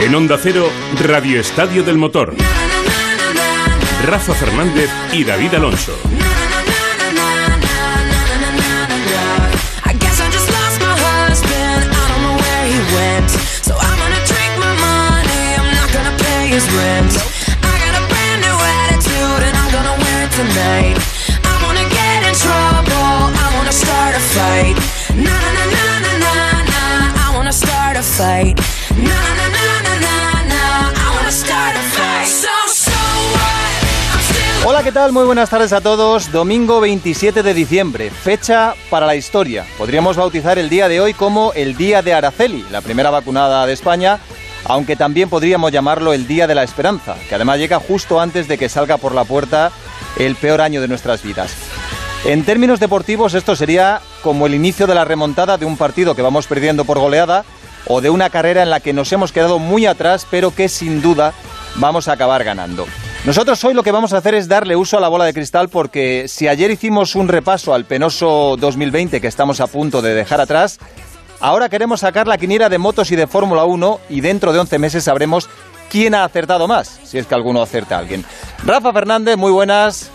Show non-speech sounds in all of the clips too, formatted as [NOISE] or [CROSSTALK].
En Onda Cero, Radio Estadio del Motor. Rafa Fernández y David Alonso. Fight. Hola, ¿qué tal? Muy buenas tardes a todos. Domingo 27 de diciembre, fecha para la historia. Podríamos bautizar el día de hoy como el Día de Araceli, la primera vacunada de España, aunque también podríamos llamarlo el Día de la Esperanza, que además llega justo antes de que salga por la puerta el peor año de nuestras vidas. En términos deportivos, esto sería como el inicio de la remontada de un partido que vamos perdiendo por goleada o de una carrera en la que nos hemos quedado muy atrás, pero que sin duda vamos a acabar ganando. Nosotros hoy lo que vamos a hacer es darle uso a la bola de cristal porque si ayer hicimos un repaso al penoso 2020 que estamos a punto de dejar atrás, ahora queremos sacar la quiniera de motos y de Fórmula 1 y dentro de 11 meses sabremos quién ha acertado más, si es que alguno acierta a alguien. Rafa Fernández, muy buenas.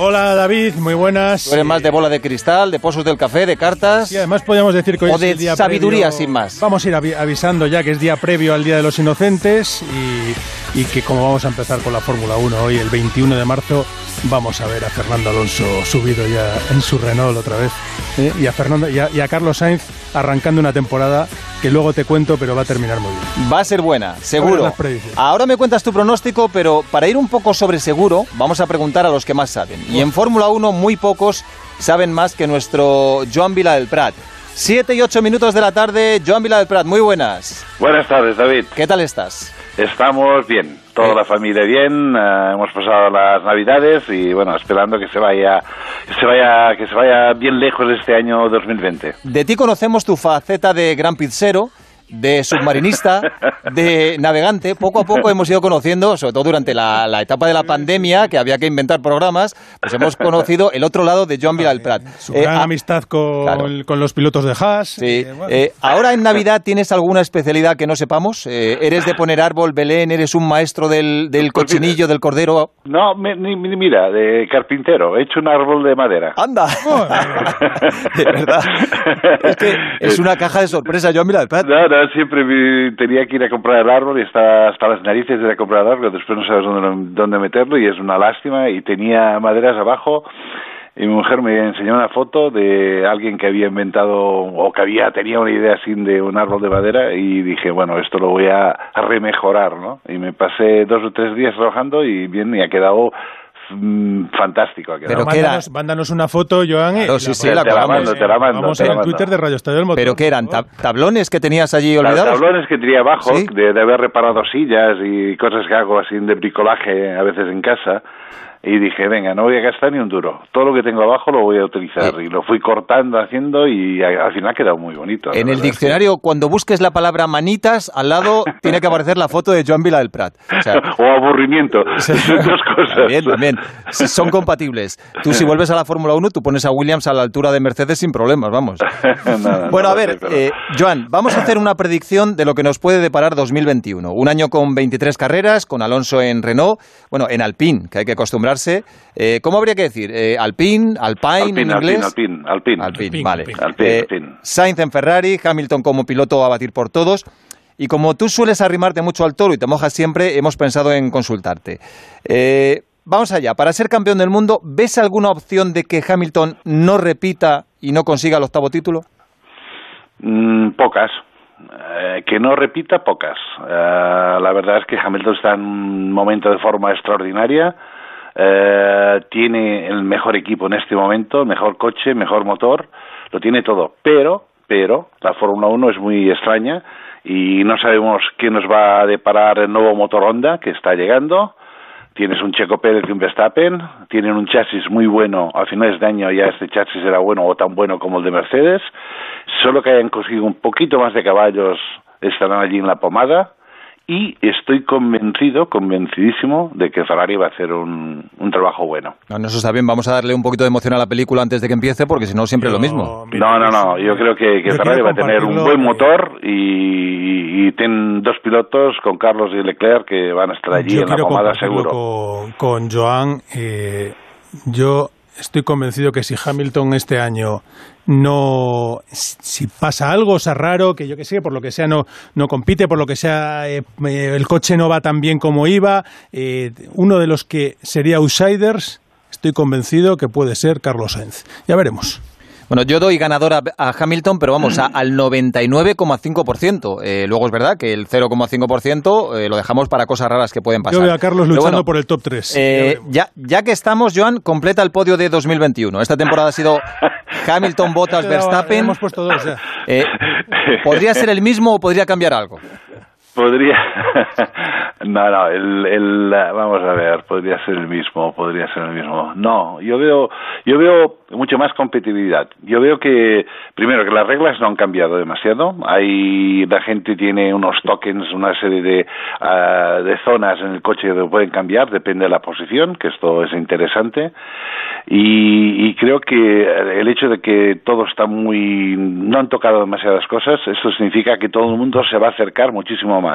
Hola David, muy buenas. Tú eres más de bola de cristal, de pozos del café, de cartas. Y además podríamos decir que hoy O es de el día sabiduría, previo- sin más. Vamos a ir avi- avisando ya que es día previo al Día de los Inocentes y, y que como vamos a empezar con la Fórmula 1 hoy, el 21 de marzo, vamos a ver a Fernando Alonso subido ya en su Renault otra vez ¿eh? y, a Fernando, y, a, y a Carlos Sainz arrancando una temporada que luego te cuento, pero va a terminar muy bien. Va a ser buena, seguro. Ahora me cuentas tu pronóstico, pero para ir un poco sobre seguro, vamos a preguntar a los que más saben. Y en Fórmula 1 muy pocos saben más que nuestro Joan Vila del Prat. Siete y ocho minutos de la tarde, Joan Vila del Prat, muy buenas. Buenas tardes, David. ¿Qué tal estás? Estamos bien, toda Eh. la familia bien. eh, hemos pasado las Navidades y bueno, esperando que se vaya, que se vaya, que se vaya bien lejos este año 2020. De ti conocemos tu faceta de gran pizzero, de submarinista, de navegante. Poco a poco [LAUGHS] hemos ido conociendo, sobre todo durante la, la etapa de la pandemia, que había que inventar programas, pues hemos [LAUGHS] conocido el otro lado de Joan Vila del Prat. Su Eh, gran a- amistad con, claro. con los pilotos de Haas. Sí. eh, bueno. Eh, ahora en Navidad tienes alguna especialidad que no sepamos. Eh, ¿Eres de poner árbol, Belén? ¿Eres un maestro del, del Pues mira. cochinillo, del cordero? No, mi- ni- ni- mira, de carpintero, he hecho un árbol de madera. ¡Anda! [LAUGHS] de verdad. Es que es una caja de sorpresa, Joan Vila del Prat. No, siempre tenía que ir a comprar el árbol y estaba hasta las narices de ir a comprar el árbol, después no sabes dónde, dónde meterlo y es una lástima y tenía maderas abajo y mi mujer me enseñó una foto de alguien que había inventado o que había tenía una idea así de un árbol de madera y dije, bueno, esto lo voy a remejorar, ¿no? Y me pasé dos o tres días trabajando y bien, y ha quedado mm, fantástico. Ha. Pero ¿qué era? mándanos, mándanos una foto, Joan. y Claro, sí, sí, te la la colgamos. mando, te la mando. Vamos te en la el mando. Twitter de Radio Estadio del Motor. ¿Pero qué eran? por favor. ¿Tab- ¿Tablones que tenías allí Los olvidados? tablones que tenía abajo, ¿Sí? de, de haber reparado sillas y cosas que hago así de bricolaje a veces en casa, y dije, venga, no voy a gastar ni un duro. Todo lo que tengo abajo lo voy a utilizar. Eh. Y lo fui cortando, haciendo, y a- al final ha quedado muy bonito. En el diccionario, cuando busques la palabra manitas, al lado [LAUGHS] tiene que aparecer la foto de Joan Vila del Prat. O sea, [LAUGHS] o aburrimiento. [LAUGHS] Dos cosas. También, también. Son compatibles. Tú si vuelves a la Fórmula 1, tú pones a Williams a la altura de Mercedes sin problemas, vamos. Nada, Bueno, no a ver, eh, Joan, vamos a hacer una predicción de lo que nos puede deparar 2021. Un año con 23 carreras, con Alonso en Renault, bueno, en Alpine, que hay que acostumbrarse. Eh, ¿Cómo habría que decir? Eh, Alpine, Alpine, en Alpine, inglés. Alpine, Alpine, Alpine. Alpine, Alpine, vale. Alpine. Alpine, Eh, Alpine. Sainz en Ferrari, Hamilton como piloto a batir por todos. Y como tú sueles arrimarte mucho al toro y te mojas siempre, hemos pensado en consultarte. Eh, vamos allá, para ser campeón del mundo, ¿ves alguna opción de que Hamilton no repita y no consiga el octavo título? Mm, pocas. Eh, que no repita, pocas. Eh, la verdad es que Hamilton está en un momento de forma extraordinaria. Eh, tiene el mejor equipo en este momento, mejor coche, mejor motor, lo tiene todo. Pero, pero, la Fórmula 1 es muy extraña y no sabemos qué nos va a deparar el nuevo motor Honda que está llegando. Tienes un Checo Pérez y un Verstappen, tienen un chasis muy bueno, a finales de año ya este chasis era bueno o tan bueno como el de Mercedes, solo que hayan conseguido un poquito más de caballos estarán allí en la pomada y estoy convencido, convencidísimo de que Ferrari va a hacer un, un trabajo bueno. No, no, eso está bien, vamos a darle un poquito de emoción a la película antes de que empiece, porque si no siempre es lo mismo. No, no, no, yo creo que, que Yo Ferrari va a tener un buen motor y, y tienen dos pilotos con Carlos y Leclerc que van a estar allí Yo en la pomada seguro. Con, con Joan, eh, yo estoy convencido que si Hamilton este año no si pasa algo o sea raro que yo que sé por lo que sea no no compite por lo que sea eh, eh, el coche no va tan bien como iba eh, uno de los que sería outsiders estoy convencido que puede ser Carlos Sainz. Ya veremos Bueno, yo doy ganador a, a Hamilton, pero vamos, a- al 99,5%. Eh, luego es verdad que el 0,5% eh, lo dejamos para cosas raras que pueden pasar. yo veo a Carlos luchando bueno, por el top 3 Eh, ya, ya que estamos, Joan, completa el podio de 2021. Esta temporada ha sido Hamilton, Bottas, [LAUGHS] Verstappen. hemos puesto dos ya Eh, ¿Podría ser el mismo o podría cambiar algo? Podría. [LAUGHS] no, no, el, el, vamos a ver, podría ser el mismo, podría ser el mismo. No, yo veo, yo veo mucho más competitividad. Yo veo que, primero, que las reglas no han cambiado demasiado. Hay, la gente tiene unos tokens, una serie de, ah, de zonas en el coche que pueden cambiar, depende de la posición, que esto es interesante. Y, y creo que el hecho de que todo está muy, no han tocado demasiadas cosas, esto significa que todo el mundo se va a acercar muchísimo más.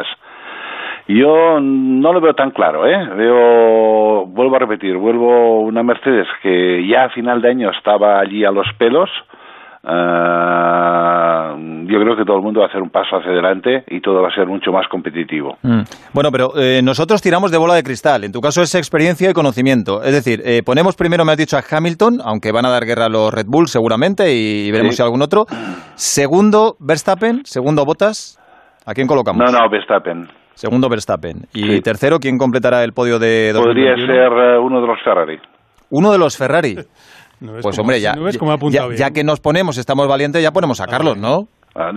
Yo no lo veo tan claro, ¿eh? Veo, vuelvo a repetir, vuelvo una Mercedes que ya a final de año estaba allí a los pelos. ah, yo creo que todo el mundo va a hacer un paso hacia adelante y todo va a ser mucho más competitivo. Mm. Bueno, pero eh, nosotros tiramos de bola de cristal. En tu caso es experiencia y conocimiento. Es decir, eh, ponemos primero, me has dicho, a Hamilton, aunque van a dar guerra a los Red Bull seguramente y veremos Sí. si algún otro. Segundo, Verstappen. Segundo, Bottas. ¿A quién colocamos? No, no, Verstappen. Segundo, Verstappen. Y Sí. tercero, ¿quién completará el podio de Podría 2021? ser eh, uno de los Ferrari. Uno de los Ferrari. [LAUGHS] ¿No ves Pues hombre, ya, ¿no ves ya- que nos ponemos, estamos valientes, ya ponemos a Carlos, ¿no? Ah,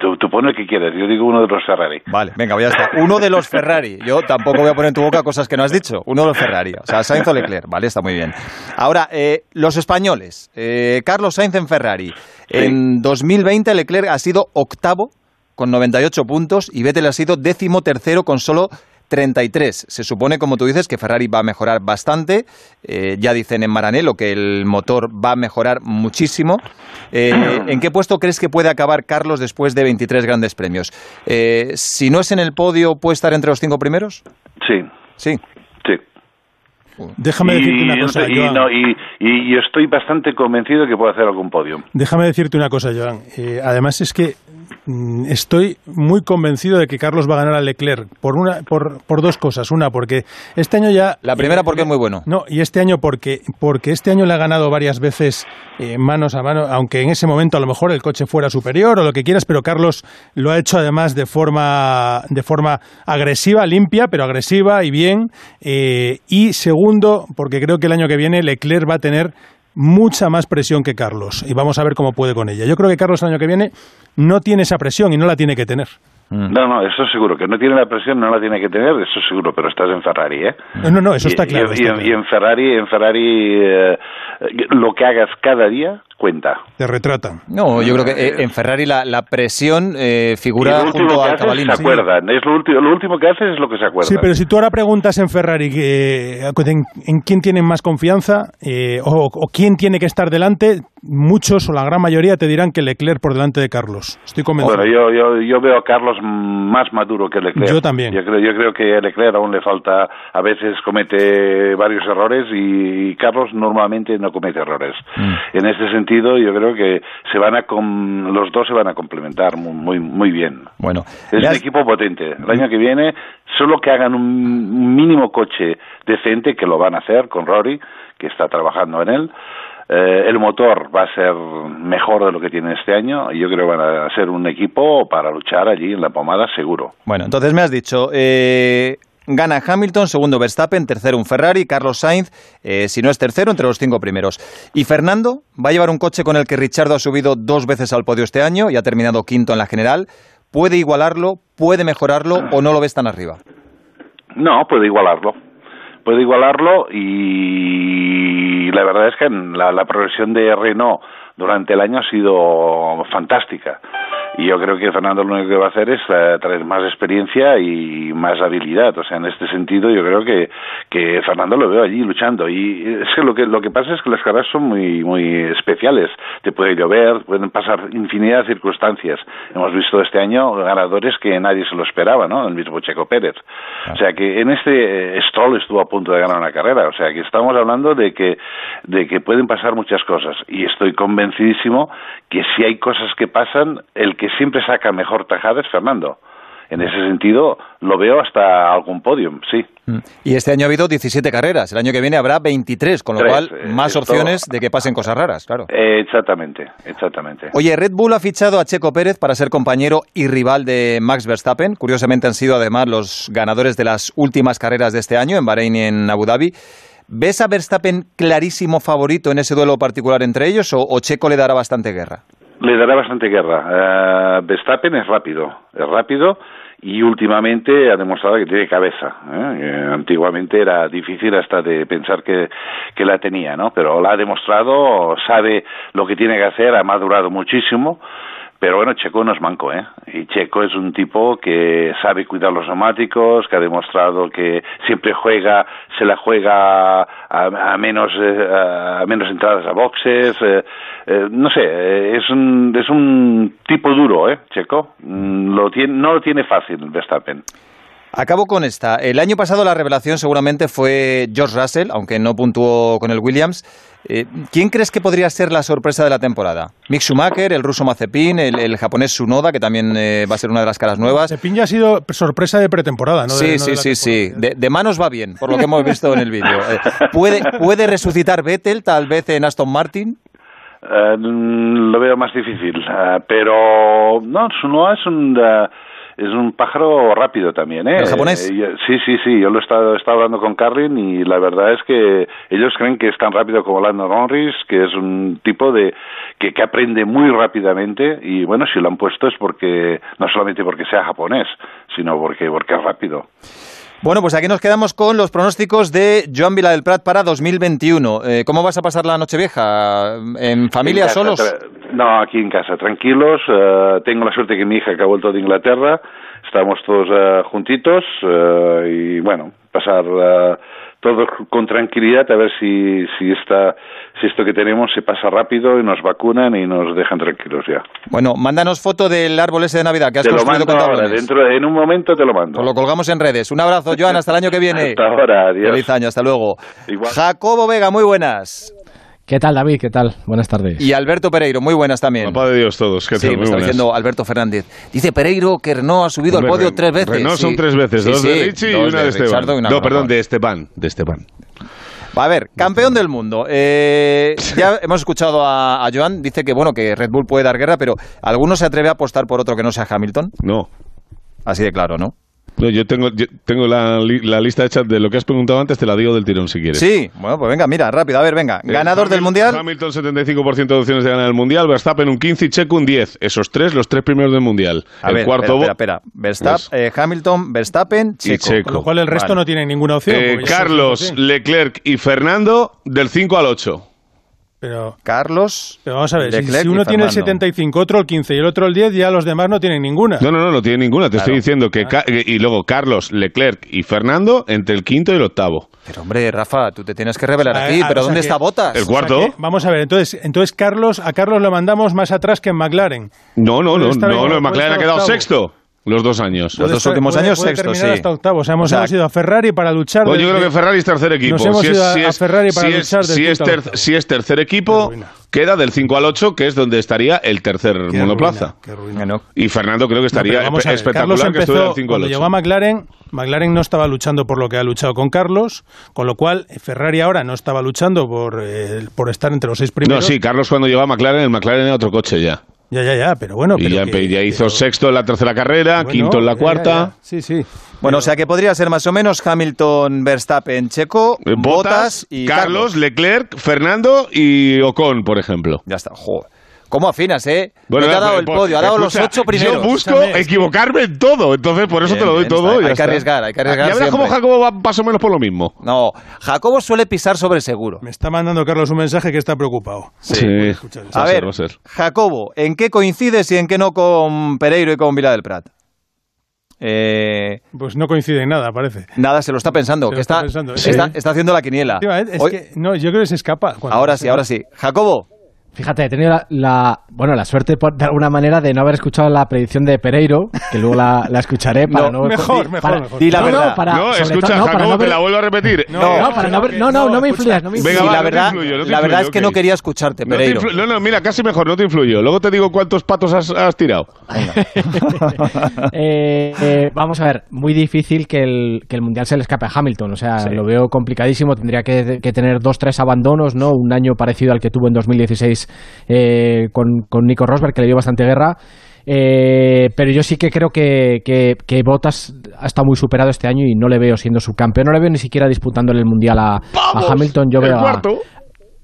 tú, tú pon el que quieres, yo digo uno de los Ferrari. Vale, venga, ya está. Uno de los Ferrari. Yo tampoco voy a poner en tu boca cosas que no has dicho. Uno de los Ferrari. O sea, Sainz o Leclerc. Vale, está muy bien. Ahora, eh, los españoles. Eh, Carlos Sainz en Ferrari. En 2020 Leclerc ha sido octavo con 98 puntos y Vettel ha sido décimo tercero con solo 33. Se supone, como tú dices, que Ferrari va a mejorar bastante. Eh, ya dicen en Maranello que el motor va a mejorar muchísimo. Eh, ¿En qué puesto crees que puede acabar Carlos después de 23 grandes premios? Eh, si no es en el podio, ¿puede estar entre los cinco primeros? Sí, Sí. sí. déjame decirte una cosa y, Joan. no, y, y- y estoy bastante convencido que puede hacer algún podio. Déjame decirte una cosa, Joan. Eh, además es que estoy muy convencido de que Carlos va a ganar a Leclerc por una, por, por dos cosas. Una, porque este año ya. La primera eh, porque es muy bueno. No, y este año porque, porque este año le ha ganado varias veces eh, manos a mano, aunque en ese momento a lo mejor el coche fuera superior o lo que quieras, pero Carlos lo ha hecho además de forma, de forma agresiva, limpia, pero agresiva y bien. Eh, y segundo, porque creo que el año que viene Leclerc va a tener mucha más presión que Carlos y vamos a ver cómo puede con ella. Yo creo que Carlos el año que viene no tiene esa presión y no la tiene que tener. Mm. No, no, eso seguro. Que no tiene la presión, no la tiene que tener, eso seguro, pero estás en Ferrari, ¿eh? No, no, eso Y- está claro. Y, está y claro. en Ferrari, en Ferrari eh, lo que hagas cada día cuenta. Te retratan. No, yo creo que eh, en Ferrari la, la presión eh, figura lo último junto al se acuerdan. Es lo, último, lo último que haces es lo que se acuerdan. Sí, pero si tú ahora preguntas en Ferrari que, en, en quién tienen más confianza eh, o, o quién tiene que estar delante, muchos o la gran mayoría te dirán que Leclerc por delante de Carlos. Estoy convencido. Bueno, yo, yo, yo veo a Carlos más maduro que Leclerc. Yo también. Yo creo, yo creo que a Leclerc aún le falta, a veces comete varios errores y Carlos normalmente no comete errores. Mm. En este sentido, yo creo que se van a com- los dos se van a complementar muy, muy, muy bien. Bueno, Es un equipo potente. El año que viene, solo que hagan un mínimo coche decente, que lo van a hacer con Rory, que está trabajando en él. eh, el motor va a ser mejor de lo que tiene este año y yo creo que van a ser un equipo para luchar allí en la pomada seguro. Bueno, entonces me has dicho, eh, gana Hamilton, segundo Verstappen, tercero un Ferrari, Carlos Sainz, eh, si no es tercero, entre los cinco primeros. Y Fernando va a llevar un coche con el que Richardo ha subido dos veces al podio este año y ha terminado quinto en la general. ¿Puede igualarlo, puede mejorarlo o no lo ves tan arriba? No, puede igualarlo. Puede igualarlo y la verdad es que en la, la progresión de Renault durante el año ha sido fantástica. Y yo creo que Fernando lo único que va a hacer es eh, traer más experiencia y más habilidad. O sea, en este sentido yo creo que, que Fernando lo veo allí luchando. Y es que lo que lo que pasa es que las carreras son muy muy especiales. Te puede llover, pueden pasar infinidad de circunstancias. Hemos visto este año ganadores que nadie se lo esperaba, ¿no? El mismo Checo Pérez. O sea que en este eh, Stroll estuvo a punto de ganar una carrera. O sea que estamos hablando de que de que pueden pasar muchas cosas. Y estoy convencidísimo que si hay cosas que pasan, el que siempre saca mejor tajada es Fernando. En ese sentido, lo veo hasta algún podium, sí. Mm. Y este año ha habido 17 carreras. El año que viene habrá 23, con lo Tres, cual eh, más esto- opciones de que pasen cosas raras, claro. Exactamente, exactamente. Oye, Red Bull ha fichado a Checo Pérez para ser compañero y rival de Max Verstappen. Curiosamente han sido además los ganadores de las últimas carreras de este año, en Bahrein y en Abu Dhabi. ¿Ves a Verstappen clarísimo favorito en ese duelo particular entre ellos o, Checo le dará bastante guerra? Le dará bastante guerra. Eh, Verstappen es rápido, es rápido y últimamente ha demostrado que tiene cabeza. Eh, antiguamente era difícil hasta de pensar que, que la tenía, ¿no? Pero la ha demostrado, sabe lo que tiene que hacer, ha madurado muchísimo. Pero bueno, Checo no es manco, ¿eh? Y Checo es un tipo que sabe cuidar los neumáticos, que ha demostrado que siempre juega, se la juega a, a menos eh, a menos entradas a boxes. eh, eh, no sé, eh, es un es un tipo duro, ¿eh? Checo Mm, lo tiene, no lo tiene fácil Verstappen. Acabo con esta. El año pasado la revelación seguramente fue George Russell, aunque no puntuó con el Williams. Eh, ¿Quién crees que podría ser la sorpresa de la temporada? Mick Schumacher, el ruso Mazepin, el, el japonés Sunoda, que también eh, va a ser una de las caras nuevas. Cepín ya ha sido sorpresa de pretemporada, ¿no? De- Sí, no sí, sí, sí. De, de manos va bien, por lo que hemos visto en el vídeo. Eh, ¿puede, ¿Puede resucitar Vettel tal vez en Aston Martin? Eh, lo veo más difícil, eh, pero no, Tsunoda es un es un pájaro rápido también, ¿eh? ¿El japonés? Eh, sí, sí, sí. Yo lo he estado, he estado hablando con Carlin y la verdad es que ellos creen que es tan rápido como Lando Norris, que es un tipo de que, que aprende muy rápidamente y bueno, si lo han puesto es porque no solamente porque sea japonés, sino porque porque es rápido. Bueno, pues aquí nos quedamos con los pronósticos de Joan Vila del Prat para 2021. Eh, ¿Cómo vas a pasar la Nochevieja? ¿En familia, En casa, solos? No, aquí en casa, tranquilos. eh, tengo la suerte que mi hija que ha vuelto de Inglaterra. Estamos todos eh, juntitos eh, y bueno, pasar eh, todo con tranquilidad a ver si si esta si esto que tenemos se pasa rápido y nos vacunan y nos dejan tranquilos ya. Bueno, mándanos foto del árbol ese de Navidad que has Te lo construido mando con ahora, tablones. dentro de- en un momento te lo mando. Pues lo colgamos en redes. Un abrazo, Joan, hasta el año que viene. [LAUGHS] Hasta ahora, adiós. Feliz año, hasta luego. Igual. Jacobo Vega, muy buenas. ¿Qué tal, David? ¿Qué tal? Buenas tardes. Y Alberto Pereiro, muy buenas también. Papá de Dios todos, ¿qué Sí, tal? me Muy está buenas. diciendo Alberto Fernández. Dice Pereiro que Renault ha subido Hombre, al podio tres veces. Renault Sí. son tres veces, Sí, dos de Richie y una de, Esteban. Una no, perdón, de Esteban, de Esteban. A ver, campeón del mundo. Eh, ya hemos escuchado a, a Joan, dice que bueno que Red Bull puede dar guerra, pero ¿alguno se atreve a apostar por otro que no sea Hamilton? No. Así de claro, ¿no? No, yo tengo, yo tengo la, li- la lista hecha de lo que has preguntado antes, te la digo del tirón si quieres. Sí, bueno, pues venga, mira, rápido, a ver, venga. Eh, Ganador del Mundial. Hamilton 75% de opciones de ganar el Mundial, Verstappen un 15 y Checo un 10. Esos tres, los tres primeros del Mundial. A el ver, cuarto espera, bo- espera, espera. Verstappen, Pues- eh, Hamilton, Verstappen, Y Checo. Checo. Con lo cual el resto Vale. no tiene ninguna opción. Eh, Carlos. Leclerc y Fernando del 5 al 8. Pero, Carlos. pero vamos a ver, si, uno tiene el Fernando. 75, otro el 15 y el otro el 10, ya los demás no tienen ninguna. No, no, no, no tiene ninguna. Te Claro. estoy diciendo que. Ca- Y luego Carlos, Leclerc y Fernando entre el quinto y el octavo. Pero hombre, Rafa, tú te tienes que revelar Ah, aquí. ah, ¿Pero dónde que- está Botas? El O sea cuarto. que, vamos a ver, entonces, entonces Carlos, a Carlos lo mandamos más atrás que en McLaren. No, no, no, no, en- no, McLaren ha quedado octavo. sexto los dos años. Los dos últimos puede- años, puede sexto, sí. hasta octavo. O sea, hemos, O sea, hemos ido a Ferrari para luchar. Pues yo creo que Ferrari es tercer equipo. Nos hemos si es, ido a- si a es- Ferrari para si es- luchar si es, ter- si es tercer equipo, queda del 5 al 8, que es donde estaría el tercer Qué monoplaza. ruina, qué ruina. Bueno, Y Fernando creo que No, estaría pero vamos a ver, espectacular Carlos que estuviera empezó, del 5 al cuando 8. llegó a McLaren, McLaren no estaba luchando por lo que ha luchado con Carlos, con lo cual Ferrari ahora no estaba luchando por, eh, por estar entre los seis No, primeros. sí, Carlos cuando llegó a McLaren, el McLaren era otro coche ya. Ya, ya, ya, pero bueno. y pero ya, que- ya hizo pero- sexto en la tercera carrera, bueno, quinto en la ya, cuarta. ya. Sí, sí. bueno, o sea que podría ser más o menos Hamilton, Verstappen, Checo, Eh, Botas y Carlos, Leclerc, Fernando y Ocon, por ejemplo. Ya está, joder. ¿Cómo afinas, eh? Bueno, no te ha dado el pues, podio, ha dado los ocho primeros. Yo busco Escúchame, equivocarme en todo, entonces por eso Bien, te lo doy bien, todo. está- y ya hay que arriesgar, hay que arriesgar Ya verás cómo siempre. Jacobo va más o menos por lo mismo. No, Jacobo suele pisar sobre el seguro. Me está mandando Carlos un mensaje que está preocupado. Sí. A a ver, va a ser. Jacobo, ¿en qué coincides y en qué no con Pereiro y con Vila del Prat? Eh, Pues no coincide en nada, parece. nada, se lo está pensando. Se que está, está pensando, está, sí. está haciendo la quiniela. Es Hoy- que, no, yo creo que se escapa. ahora se sí, ahora sí. Jacobo, Fíjate, he tenido la, la- bueno, la suerte por- de alguna manera de no haber escuchado la predicción de Pereiro, que luego la, la escucharé para No, no... mejor, di- mejor, para- mejor. Di la no, verdad. No, para, no, escucha, todo- no, para Jacobo, no te la vuelvo a repetir. No, No, no, para no ver- no, no, no, no me influyas, no me Venga, influyas. va, la verdad, influyo, la verdad influyo, es que ok. no quería escucharte, Pereiro. no, no, mira, casi mejor, no te influyo. Luego te digo cuántos patos has, has tirado. [LAUGHS] Eh, eh, vamos a ver, muy difícil que el, que el Mundial se le escape a Hamilton. O sea, lo veo complicadísimo. Tendría que, que tener dos, tres abandonos, ¿no? Un año parecido al que tuvo en 2016 eh, con, con Nico Rosberg, que le dio bastante guerra. Eh, pero yo sí que creo que, que, que Bottas ha estado muy superado este año y no le veo siendo subcampeón. No le veo ni siquiera disputándole el Mundial a. Hamilton. Yo veo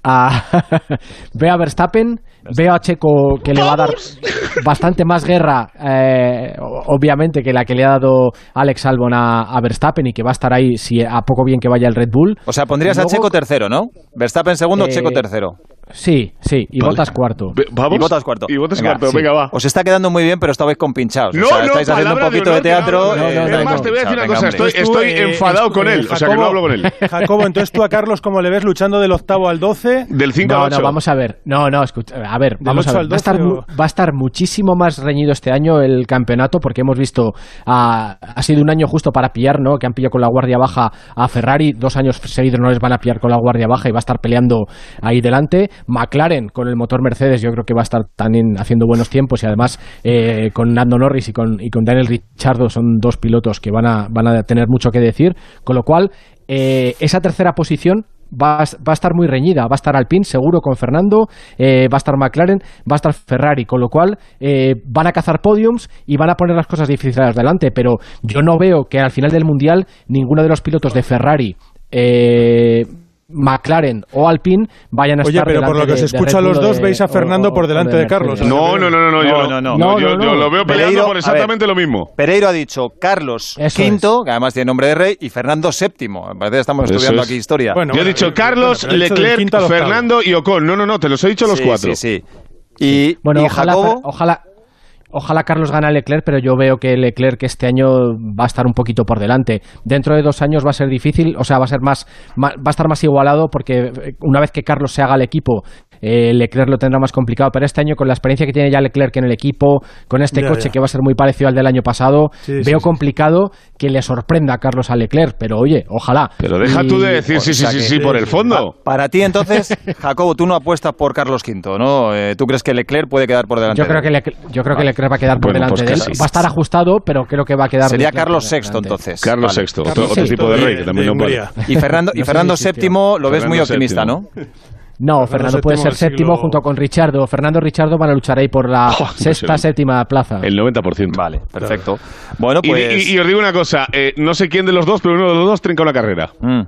a, [LAUGHS] veo a Verstappen, veo a Checo que le va a dar [LAUGHS] bastante más guerra, eh, obviamente, que la que le ha dado Alex Albon a, a Verstappen y que va a estar ahí si a poco bien que vaya el Red Bull. O sea, pondrías a Checo tercero, ¿no? Verstappen segundo, Eh, Checo tercero. Sí, sí, y Vale. Bottas cuarto. Vamos. Y Bottas cuarto. Y Bottas Venga, cuarto, sí. venga, va. Os está quedando muy bien, pero estabais con pinchados. No, o sea, no, estáis haciendo un poquito honor, de teatro. no, no, eh, no, estáis Es más, no. te voy a decir una Venga, cosa. Estoy, eh, enfadado con él. O sea, que no hablo con él. Jacobo, entonces tú a Carlos, ¿cómo le ves luchando del octavo al doce? Del 5 No, al 8. no, vamos a ver. No, no, escucha, a ver, vamos a 8 ver. Va a, estar, 12 mu- o- va a estar muchísimo más reñido este año el campeonato porque hemos visto, a- ha sido un año justo para pillar, ¿no? Que han pillado con la guardia baja a Ferrari, dos años seguidos no les van a pillar con la guardia baja y va a estar peleando ahí delante. McLaren con el motor Mercedes yo creo que va a estar también haciendo buenos tiempos y además eh, con Nando Norris y con, y con Daniel Ricciardo son dos pilotos que van a, van a tener mucho que decir, con lo cual eh, esa tercera posición va a, va a estar muy reñida. Va a estar Alpine seguro con Fernando, eh, va a estar McLaren, va a estar Ferrari, con lo cual eh, van a cazar podiums y van a poner las cosas difíciles delante. Pero yo no veo que al final del mundial ninguno de los pilotos de Ferrari. eh, McLaren o Alpine vayan a Oye, estar pero por lo que de- os escucho a los dos, de- veis a Fernando o- por delante de Carlos. No, no, no, no, no, yo, No, no, no. no, yo, lo veo peleando Pereiro, por exactamente lo mismo. Pereiro ha dicho Carlos Eso quinto, que además tiene nombre de rey, y Fernando séptimo. Me parece que estamos Eso estudiando es. aquí historia. Bueno, Yo he dicho eh, Carlos, Leclerc. Fernando y Ocon. No, no, no, te los he dicho los cuatro. Sí, sí. Y, Bueno, y ojalá, ojalá, ojalá Carlos gane a Leclerc, pero yo veo que Leclerc este año va a estar un poquito por delante. Dentro de dos años va a ser difícil, o sea, va a ser más, va a estar más igualado porque eh, una vez que Carlos se haga el equipo, eh, Leclerc lo tendrá más complicado. Pero este año con la experiencia que tiene ya Leclerc en el equipo, con este Ya, coche ya. que va a ser muy parecido al del año pasado, Sí, veo sí, sí. complicado que le sorprenda a Carlos a Leclerc. Pero oye, ojalá. Pero deja Y- tú de decir sí, o sí, sea sí, sí, por el fondo. para ti entonces, [LAUGHS] Jacobo, tú no apuestas por Carlos V, ¿no? Eh, ¿Tú crees que Leclerc puede quedar por delante? Yo creo, de que? Leclerc, yo creo que Leclerc va a quedar por Bueno, delante pues de él. Va a estar ajustado, pero creo que va a quedar. Sería Leclerc Carlos VI entonces. Carlos Vale. VI, otro, tipo de rey que también de no vale. Y Fernando, y Fernando. VII lo ves muy optimista. ¿no? [LAUGHS] No, Fernando Fernando puede ser siglo- séptimo junto con Richardo. Fernando y Richardo van a luchar ahí por la [LAUGHS] Oh, sexta, séptima plaza. El 90%. Vale, perfecto. Bueno, Y- pues... y, y os digo una cosa, eh, no sé quién de los dos, pero uno de los dos trinca una carrera. Mm.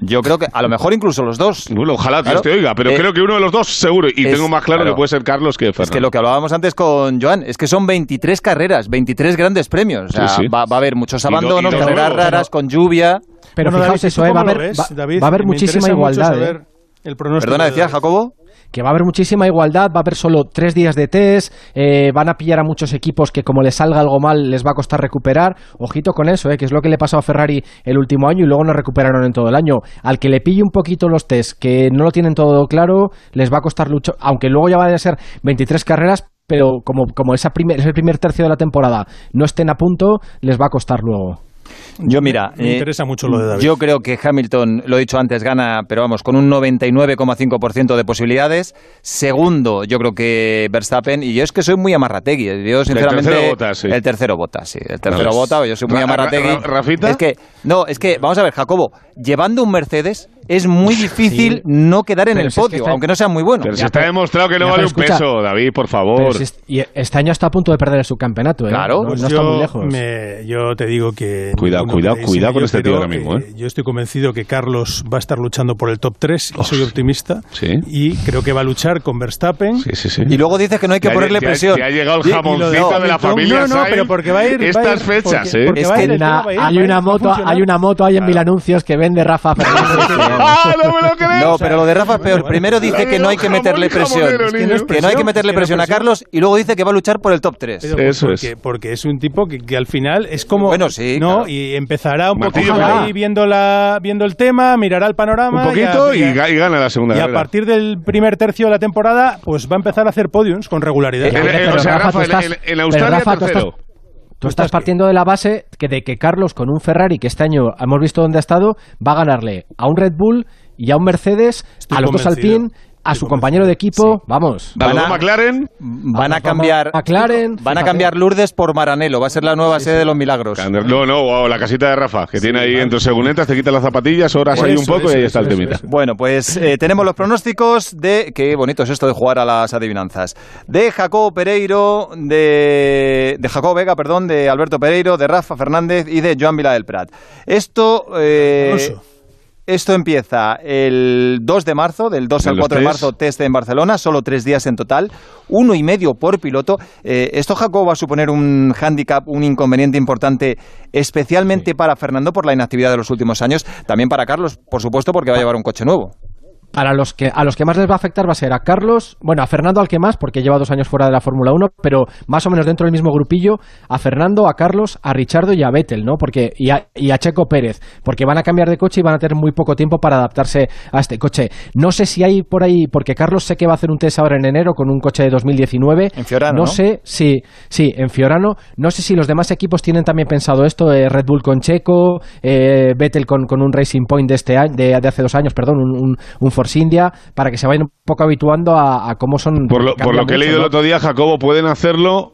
Yo creo que a lo mejor incluso los dos. Bueno, ojalá Claro. Dios te oiga, pero Eh, creo que uno de los dos seguro. Y es- tengo más claro, claro. que puede ser Carlos que Fernando. Es que lo que hablábamos antes con Joan, es que son 23 carreras, 23 grandes premios. O sea, Sí, sí. Va, va a haber muchos abandonos, carreras raras, con lluvia. Pero Bueno, fijaos David, eso, ¿tú eh, va a haber, ves, va, David? va a haber muchísima igualdad. El pronóstico Perdona, de decías David. Jacobo. Que va a haber muchísima igualdad, va a haber solo tres días de test, eh, van a pillar a muchos equipos que como les salga algo mal les va a costar recuperar. Ojito con eso, eh, que es lo que le pasó a Ferrari el último año y luego no recuperaron en todo el año. Al que le pille un poquito los test, que no lo tienen todo claro, les va a costar lucho, aunque luego ya van a ser 23 carreras, pero como, como esa primer, ese primer tercio de la temporada no estén a punto, les va a costar luego. Yo mira, Me eh, interesa mucho lo de David. Yo creo que Hamilton, lo he dicho antes, gana, pero vamos, con un 99,5% de posibilidades. Segundo, yo creo que Verstappen, y yo es que soy muy amarrategui. Yo, sinceramente. tercero Bottas, sí. El tercero Bottas, sí. El tercero. Bottas, yo soy muy Ra- Ra- amarrategui. Ra- Rafita. Es que, No, es que, vamos a ver, Jacobo, llevando un Mercedes es muy difícil Sí. no quedar en Pero el si es que podio, está- aunque no sea muy bueno. Pero si Ya, está pero- demostrado que no ya, vale pero un escucha, peso, David, por favor. si es- y este año está a punto de perder el subcampeonato, ¿eh? Claro. no, Pues no está yo, muy lejos. me- yo te digo que. Cuidado, cuidado, cuidado con este tío ahora mismo, ¿eh? Yo estoy convencido que Carlos va a estar luchando por el top 3 y soy optimista. Sí. Y creo que va a luchar con Verstappen. Sí, sí, sí. Y luego dices que no hay que Te ponerle te presión. te ha llegado el jamoncito de de la familia No, no, pero porque va a ir. va a Estas ir- fechas, porque- ¿eh? porque Es va a que ir, hay una, ir, hay moto, hay una moto ahí en Mil Anuncios que vende Rafa. [LAUGHS] ¡Ah, no me lo creo! No, pero lo de Rafa es peor. Primero dice que no hay que meterle presión. que, no hay que meterle presión a. Carlos y luego dice que va a luchar por el top 3. Pero pues Eso porque, es. porque es un tipo que, al final es como Bueno, sí, no y empezará un poquito ahí viendo la viendo el tema mirará el panorama Un poquito y, a- ga- y gana la segunda y a partir del primer tercio de la temporada pues va a empezar a hacer podiums con regularidad en- Australia Rafa, tercero. Tú estás partiendo de la base que de que Carlos con un Ferrari que este año hemos visto dónde ha estado va a ganarle a un Red Bull y a un Mercedes, Estoy a los dos. Alpine, a su compañero de equipo, vamos. Van a- McLaren. Van a cambiar McLaren, van a cambiar Lourdes por Maranelo, va a ser la nueva sede de los milagros. No, no, wow, la casita de Rafa, que tiene ahí entre segunentas, te quita las zapatillas, horas ahí un poco eso, y ahí está el temita. eso. Bueno, pues eh, tenemos los pronósticos de. Qué bonito es esto de jugar a las adivinanzas. De Jacobo Pereiro, de. De Jacobo Vega, perdón, de Alberto Pereiro, de Rafa Fernández y de Joan Vila del Prat. Esto. eh. Esto empieza el 2 de marzo, del 2 En al los 4 de marzo, test en Barcelona, solo tres días en total, uno y medio por piloto. Eh, esto, Jacobo, va a suponer un hándicap, un inconveniente importante, especialmente para Fernando por la inactividad de los últimos años, también para Carlos, por supuesto, porque va a llevar un coche nuevo. Para los que a los que más les va a afectar va a ser a Carlos, bueno, a Fernando al que más, porque lleva dos años fuera de la Fórmula 1, pero más o menos dentro del mismo grupillo, a Fernando, a Carlos, a Richardo y a Vettel, ¿no? Porque, y, a, y a Checo Pérez, porque van a cambiar de coche y van a tener muy poco tiempo para adaptarse a este coche. No sé si hay por ahí, porque Carlos sé que va a hacer un test ahora en enero con un coche de 2019. En Fiorano, No sé si, sí, en Fiorano. No sé si los demás equipos tienen también pensado esto, eh, Red Bull con Checo, eh, Vettel con, con un Racing Point de este año, de, de hace dos años, perdón, un, un, un Force India, para que se vayan un poco habituando a, a cómo son. Por lo, por lo que he leído el otro día, Jacobo, pueden hacerlo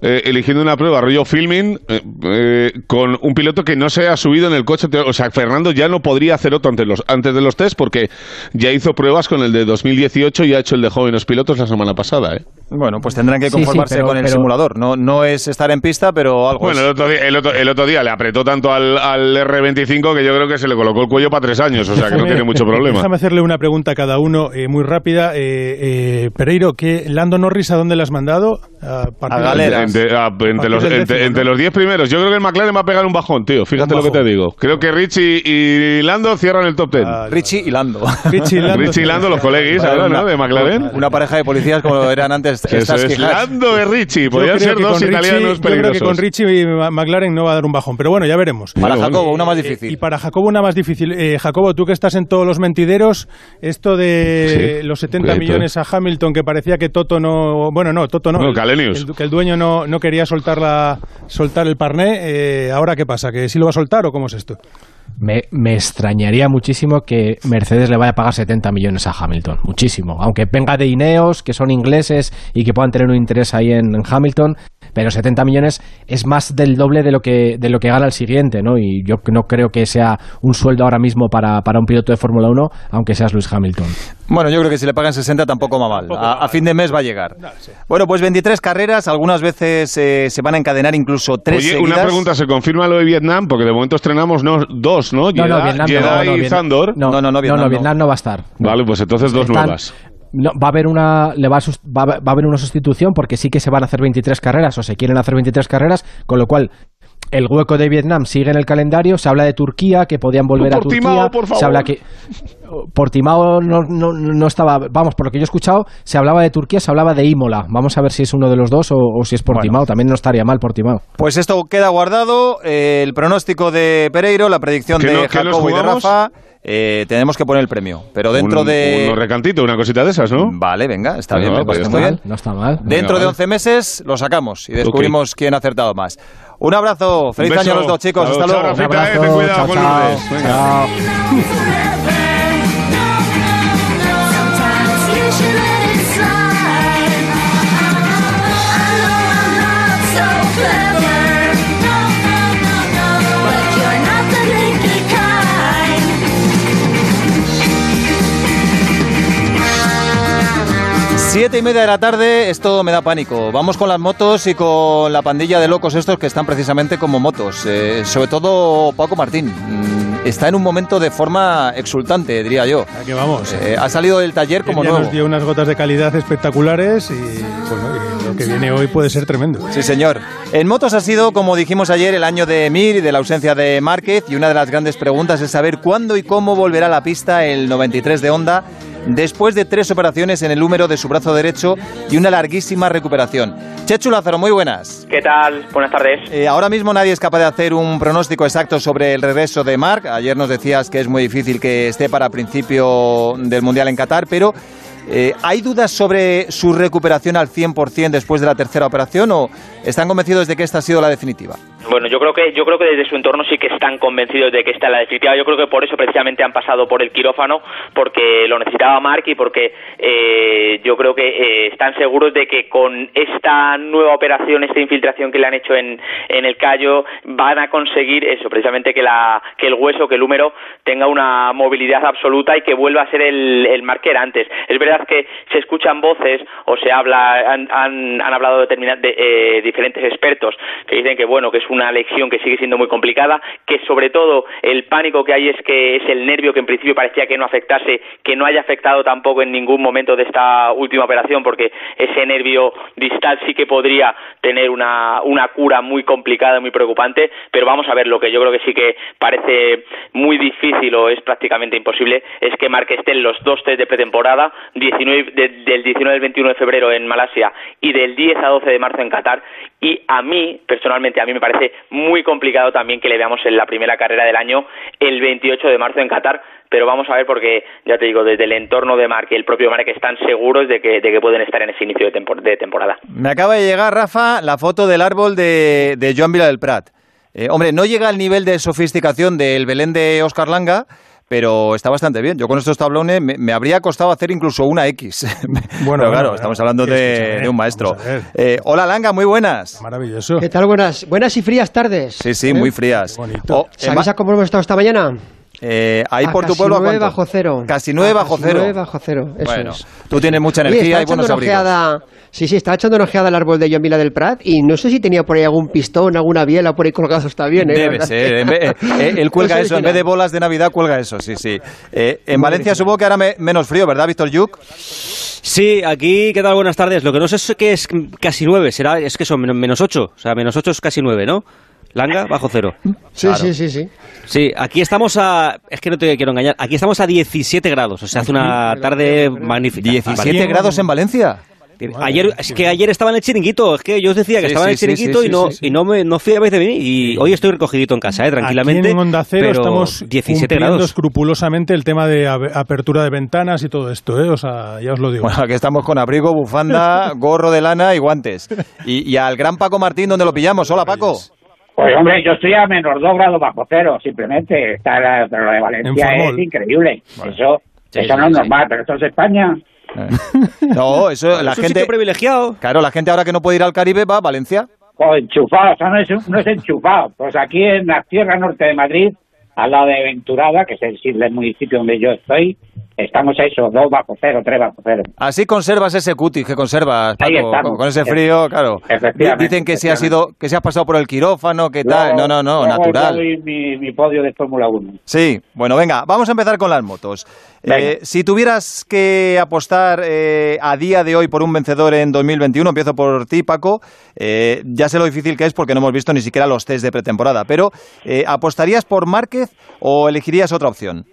eh, eligiendo una prueba rollo filming eh, eh, con un piloto que no se ha subido en el coche. O sea, Fernando ya no podría hacer otro antes, los, antes de los test porque ya hizo pruebas con el de 2018 y ha hecho el de jóvenes pilotos la semana pasada. ¿eh? Bueno, pues tendrán que Sí, sí, conformarse pero- con el pero- simulador. No, no es estar en pista, pero algo Bueno, es. el otro, día, el, otro, el otro día le apretó tanto al, al R25 que yo creo que se le colocó el cuello para tres años, o sea que no tiene mucho problema. Déjame hacerle una pregunta a cada uno eh, muy rápida. Eh, eh, Pereiro, ¿qué, ¿Lando Norris a dónde le has mandado? A, A de- Galera. Entre, ah, entre partir los, entre, décimo, entre ¿no? los 10 primeros. Yo creo que el McLaren va a pegar un bajón, tío. Fíjate Un lo que te bajón. digo. Creo que Richie y Lando cierran el top 10. Ah, Richie y Lando. Richie y Lando. Richie y Lando, los coleguis ahora, ¿no? De McLaren. Una pareja de policías como eran antes. Eso estas es quejas. Lando de Richie. Podrían ser que dos Richie- italianos Yo creo que peligrosos. con Richie y McLaren no va a dar un bajón, pero bueno, ya veremos. Para Bueno, Jacobo, una más Eh, difícil. y para Jacobo una más difícil. Eh, Jacobo, tú que estás en todos los mentideros, esto de Sí. los 70 Cuidado. millones a Hamilton, que parecía que Toto no... Bueno, no, Toto no. El- que el dueño no, no quería soltar, la, soltar el parné. eh, ¿Ahora qué pasa? ¿Que sí lo va a soltar o cómo es esto? Me, me extrañaría muchísimo que Mercedes le vaya a pagar 70 millones a Hamilton. Muchísimo. Aunque venga de Ineos, que son ingleses y que puedan tener un interés ahí en, en Hamilton. Pero 70 millones es más del doble de lo que, de lo que gana el siguiente, ¿no? Y yo no creo que sea un sueldo ahora mismo para, para un piloto de Fórmula 1, aunque seas Luis Hamilton. Bueno, yo creo que si le pagan 60 tampoco va mal. Tampoco A, va a mal. fin de mes va a llegar. Bueno, pues 23 carreras, algunas veces eh, se van a encadenar incluso tres Oye, seguidas. una pregunta, ¿se confirma lo de Vietnam? Porque de momento estrenamos no, dos, ¿no? No, no, Vietnam no, no, y Vietnam- Zandor. No, No, no, no, no, Vietnam no. Vietnam no va a estar. No. Vale, pues entonces dos Están- nuevas. No, va a haber una le va a, va, va a haber una sustitución porque sí que se van a hacer 23 carreras o se quieren hacer 23 carreras, con lo cual el hueco de Vietnam sigue en el calendario, se habla de Turquía, que podían volver a Portimao, Turquía, por favor. se habla que Portimao no, no, no estaba, vamos, por lo que yo he escuchado, se hablaba de Turquía, se hablaba de Imola. Vamos a ver si es uno de los dos o, o si es Portimao, también no estaría mal Portimao. Pues esto queda guardado. eh, el pronóstico de Pereiro, la predicción ¿Qué de no- Jacobo y de? Rafa. eh, tenemos que poner el premio. Pero dentro Un- de. Unos recantitos, una cosita de esas, ¿no? Vale, venga, está Venga, bien, me pues está. bien. No está mal. Dentro de vale. 11 meses lo sacamos y descubrimos quién ha acertado más. Un abrazo, feliz Un año a los dos chicos, Chao, hasta chao, luego. Rafita, eh, ten cuidado chao, con chao. Chao. Siete y media de la tarde, esto me da pánico. Vamos con las motos y con la pandilla de locos estos que están precisamente como motos. Eh, sobre todo Paco Martín. mm, Está en un momento de forma exultante, diría yo. Aquí vamos. Eh, ha salido del taller como ya nuevo. nos dio unas gotas de calidad espectaculares y, bueno, y lo que viene hoy puede ser tremendo. Sí, señor. En motos ha sido, como dijimos ayer, el año de Mir y de la ausencia de Márquez. Y una de las grandes preguntas es saber cuándo y cómo volverá a la pista el 93 de Honda después de tres operaciones en el húmero de su brazo derecho y una larguísima recuperación. Chechu Lázaro, muy buenas. ¿Qué tal? Buenas tardes. Eh, ahora mismo nadie es capaz de hacer un pronóstico exacto sobre el regreso de Marc. Ayer nos decías que es muy difícil que esté para principio del Mundial en Qatar, pero eh, ¿hay dudas sobre su recuperación al 100% después de la tercera operación o están convencidos de que esta ha sido la definitiva? Bueno, yo creo que yo creo que desde su entorno sí que están convencidos de que esta es la definitiva. Yo creo que por eso precisamente han pasado por el quirófano porque lo necesitaba Mark y porque eh, yo creo que eh, están seguros de que con esta nueva operación, esta infiltración que le han hecho en, en el callo, van a conseguir eso, precisamente que la que el hueso, que el húmero tenga una movilidad absoluta y que vuelva a ser el, el Mark antes. Es verdad que se escuchan voces o se habla han, han, hablado determinad, de, eh, diferentes expertos que dicen que bueno que es una lección que sigue siendo muy complicada, que sobre todo el pánico que hay es que es el nervio que en principio parecía que no afectase, que no haya afectado tampoco en ningún momento de esta última operación, porque ese nervio distal sí que podría tener una, una cura muy complicada, muy preocupante, pero vamos a ver, lo que yo creo que sí que parece muy difícil o es prácticamente imposible es que Marque esté en los dos test de pretemporada, 19, de- del 19 al 21 de febrero en Malasia y del 10 a 12 de marzo en Qatar, y a mí, personalmente, a mí me parece muy complicado también que le veamos en la primera carrera del año el 28 de marzo en Qatar, pero vamos a ver porque, ya te digo, desde el entorno de Marc y el propio Marc están seguros de que, de que pueden estar en ese inicio de temporada. Me acaba de llegar, Rafa, la foto del árbol de, de Joan Vila del Prat. Eh, hombre, no llega al nivel de sofisticación del Belén de Oscar Langa, pero está bastante bien. Yo con estos tablones me, me habría costado hacer incluso una X. [LAUGHS] Bueno, pero claro, bueno, estamos hablando que de, un maestro. Eh, hola Langa, muy buenas. Maravilloso. ¿Qué tal? Buenas, buenas y frías tardes. Sí, sí, muy frías. Qué bonito. Oh, ¿Sabéis Emma- a cómo hemos estado esta mañana? Eh, ahí A por tu casi pueblo, ¿a nueve cuánto? bajo cero. Casi nueve A bajo casi cero. nueve bajo cero, eso bueno, es. tú tienes mucha energía y buenos abrigos. ojeada- Sí, sí, estaba echando una ojeada al árbol de John Vila del Prat y no sé si tenía por ahí algún pistón, alguna biela por ahí colgado. Está bien, ¿eh? Debe ser. en vez- eh, él cuelga [LAUGHS] No eso, en vez de bolas de Navidad, cuelga eso, sí, sí. Eh, en Valencia supongo que ahora me- menos frío, ¿verdad, Víctor Yuk? Sí, aquí, ¿qué tal? Buenas tardes. Lo que no sé es que es casi nueve, será, es que son menos- menos ocho. O sea, menos ocho es casi nueve, ¿no? Langa, bajo cero. Sí, sí, sí, sí. Sí, aquí estamos a. Es que no te quiero engañar. Aquí estamos a 17 grados. O sea, hace una tarde magnífica. 17 Vale. grados en Valencia. Ayer, es que ayer estaba en el chiringuito. Es que yo os decía que Sí, estaba en el sí, sí, chiringuito sí, y no sí, sí. y no, me, no fui a vez de venir. Y hoy estoy recogidito en casa, ¿eh? tranquilamente. Aquí en Onda Cero pero estamos 17 cumpliendo grados. escrupulosamente el tema de apertura de ventanas y todo esto, ¿eh? O sea, ya os lo digo. Bueno, aquí estamos con abrigo, bufanda, [LAUGHS] gorro de lana y guantes. Y, y al gran Paco Martín, ¿dónde lo pillamos? Hola, Paco. Pues hombre, yo estoy a menos dos grados bajo cero, simplemente. Está la- pero lo de Valencia En es increíble. Eso, Sí, eso sí, no es sí. normal, pero esto es España. [LAUGHS] No, eso, la es un gente... sitio privilegiado. Claro, la gente ahora que no puede ir al Caribe va a Valencia. O enchufado, o sea, no es, no es enchufado. Pues aquí en la tierra norte de Madrid, al lado de Venturada, que es el, el municipio donde yo estoy, estamos a eso, dos bajo cero, tres bajo cero. Así conservas ese cutis que conservas, Ahí Paco, estamos. con, ese frío, claro. Efectivamente, Dicen que si has sido, que si has pasado por el quirófano, que tal. No, no, no, natural. mi, mi podio de Fórmula 1. Sí, bueno, venga, vamos a empezar con las motos. Eh, si tuvieras que apostar eh, a día de hoy por un vencedor en 2021, empiezo por ti, Paco. Eh, ya sé lo difícil que es porque no hemos visto ni siquiera los test de pretemporada, pero eh, ¿apostarías por Márquez o elegirías otra opción?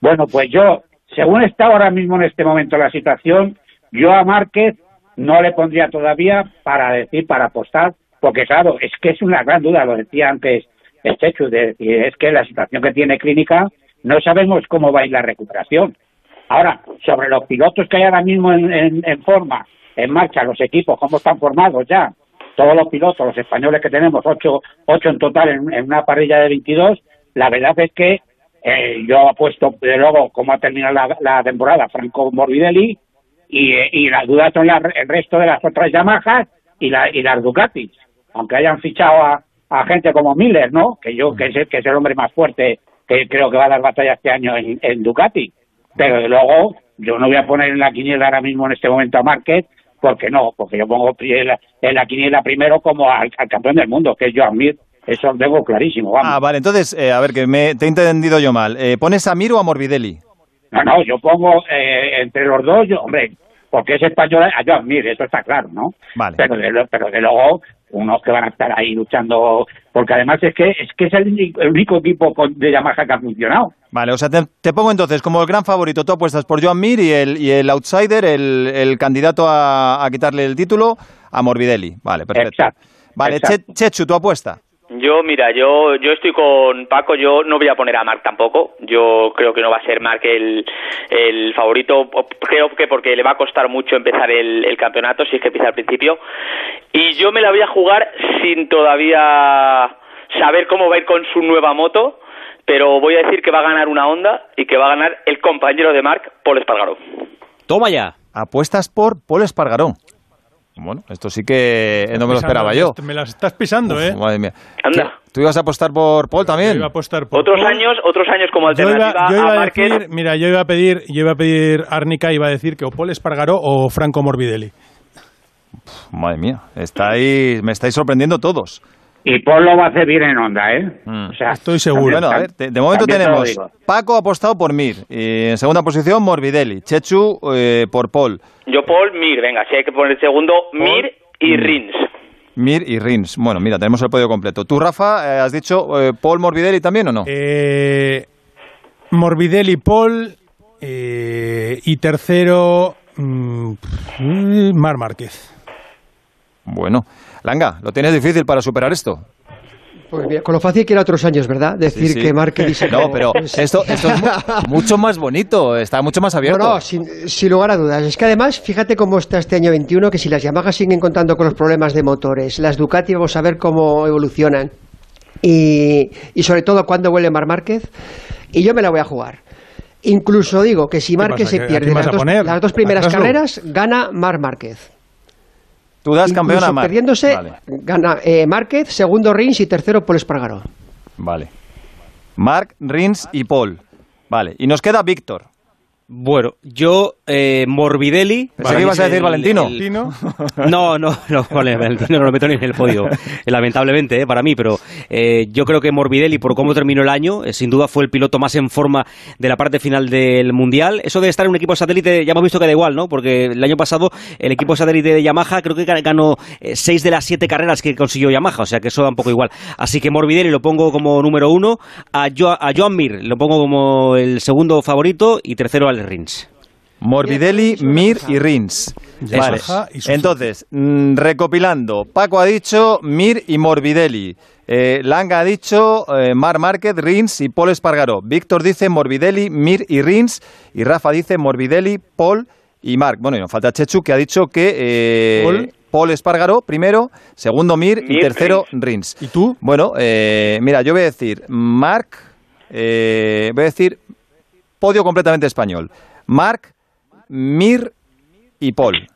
Bueno, pues yo, según está ahora mismo en este momento la situación, yo a Márquez no le pondría todavía para decir, para apostar, porque claro, es que es una gran duda, lo decía antes el Chechu, es que la situación que tiene clínica, no sabemos cómo va a ir la recuperación. Ahora, sobre los pilotos que hay ahora mismo en, en- forma, en marcha, los equipos, cómo están formados ya, todos los pilotos, los españoles que tenemos, ocho, ocho en total en, en una parrilla de 22, la verdad es que eh, yo apuesto, de luego, cómo ha terminado la, la temporada Franco Morbidelli, y, y las dudas son las- el resto de las otras Yamahas y, la, y las Ducatis, aunque hayan fichado a, gente como Miller, ¿no? Que yo, que es, el, que es el hombre más fuerte que creo que va a dar batalla este año en, en Ducati. Pero de luego, yo no voy a poner en la quiniela ahora mismo en este momento a Márquez, porque no, porque yo pongo en la, la quiniela primero como al campeón del mundo, que es Joan Mir. Eso lo tengo clarísimo, vamos. Ah, vale, entonces, eh, a ver, que me, te he entendido yo mal. Eh, ¿Pones a Mir o a Morbidelli? No, no, yo pongo eh, entre los dos, yo, hombre, porque es español a Joan Mir, eso está claro, ¿no? Vale. Pero de, pero de luego, unos que van a estar ahí luchando, porque además es que es que es el, único- el único equipo con- de Yamaha que ha funcionado. Vale, o sea, te, te pongo entonces como el gran favorito, tú apuestas por Joan Mir y el, y el outsider, el, el candidato a, a quitarle el título, a Morbidelli. Vale, perfecto. Vale, Che- exacto. Chechu, tu apuesta. Yo, mira, yo, yo estoy con Paco, yo no voy a poner a Marc tampoco, yo creo que no va a ser Marc el, el favorito, creo que porque le va a costar mucho empezar el, el campeonato, si es que empieza al principio, y yo me la voy a jugar sin todavía saber cómo va a ir con su nueva moto, pero voy a decir que va a ganar una Honda y que va a ganar el compañero de Marc, Paul Espargaró. Toma ya. Apuestas por Paul Espargaró. Bueno, esto sí que no me lo esperaba yo. Me las estás pisando, ¿eh? Madre mía. Anda. ¿Tú ibas a apostar por Paul también? Yo iba a apostar por Otros Paul. años, otros años como Yo alternativa iba, yo iba a a decir, mira, yo iba a pedir, yo iba a pedir Árnica iba a decir que o Paul Espargaró o Franco Morbidelli. Madre mía, estáis, me estáis sorprendiendo todos. Y Paul lo va a hacer bien en onda, ¿eh? Mm. O sea, Estoy seguro. Bueno, a ver, de, de momento tenemos. Paco ha apostado por Mir, y en segunda posición Morbidelli, Chechu eh, por Paul, Yo Paul, Mir, venga, si hay que poner el segundo, Mir y Mm. Rins. Mir y Rins. Bueno, mira, tenemos el podio completo. ¿Tú, Rafa, eh, has dicho eh, Paul Morbidelli también o no? Eh, Morbidelli, Paul eh, y tercero mm, Mar Márquez. Bueno, Langa, lo tienes difícil para superar esto. Pues mira, con lo fácil que era otros años, ¿verdad? Decir Sí, [LAUGHS] sí. que Márquez dice No, pero esto, esto es mu- [LAUGHS] mucho más bonito, está mucho más abierto. No, no, sin, sin lugar a dudas. Es que además, fíjate cómo está este año 21, que si las Yamaha siguen contando con los problemas de motores, las Ducati vamos a ver cómo evolucionan. Y, y sobre todo cuándo vuelve Mar Márquez. Y yo me la voy a jugar. Incluso digo que si ¿Qué Márquez pasa? se ¿Que- a pierde las dos, poner? las dos primeras carreras, gana Mar Márquez. Tú das campeón a Mar. perdiéndose, Vale, gana eh, Márquez, segundo Rins y tercero Paul Espargaró. vale. Mark, Rins y Paul. Vale, y nos queda Víctor. Bueno, yo, eh, Morbidelli. Pensé que ibas a decir el- Valentino. el- [LAUGHS] No, no, no, vale, Valentino no lo meto ni en el podio, [LAUGHS] lamentablemente, eh, para mí, pero eh, yo creo que Morbidelli, por cómo terminó el año, eh, sin duda fue el piloto más en forma de la parte final del Mundial. Eso de estar en un equipo satélite, ya hemos visto que da igual, ¿no? Porque el año pasado el equipo satélite de Yamaha creo que ganó eh, seis de las siete carreras que consiguió Yamaha, o sea que eso da un poco igual. Así que Morbidelli lo pongo como número uno, a, Jo- a Joan Mir lo pongo como el segundo favorito y tercero al Rins. Morbidelli, Mir y Rins. Vale. Entonces, mm, recopilando, Paco ha dicho Mir y Morbidelli. Eh, Langa ha dicho eh, Mar Márquez, Rins y Paul Espargaró. Víctor dice Morbidelli, Mir y Rins. Y Rafa dice Morbidelli, Paul y Marc. Bueno, y nos falta Chechu que ha dicho que eh, Paul. Paul Espargaró primero, segundo Mir, y tercero Rins. ¿Y tú? Bueno, eh, mira, yo voy a decir Marc, eh, voy a decir podio completamente español. Marc, Mir y Paul.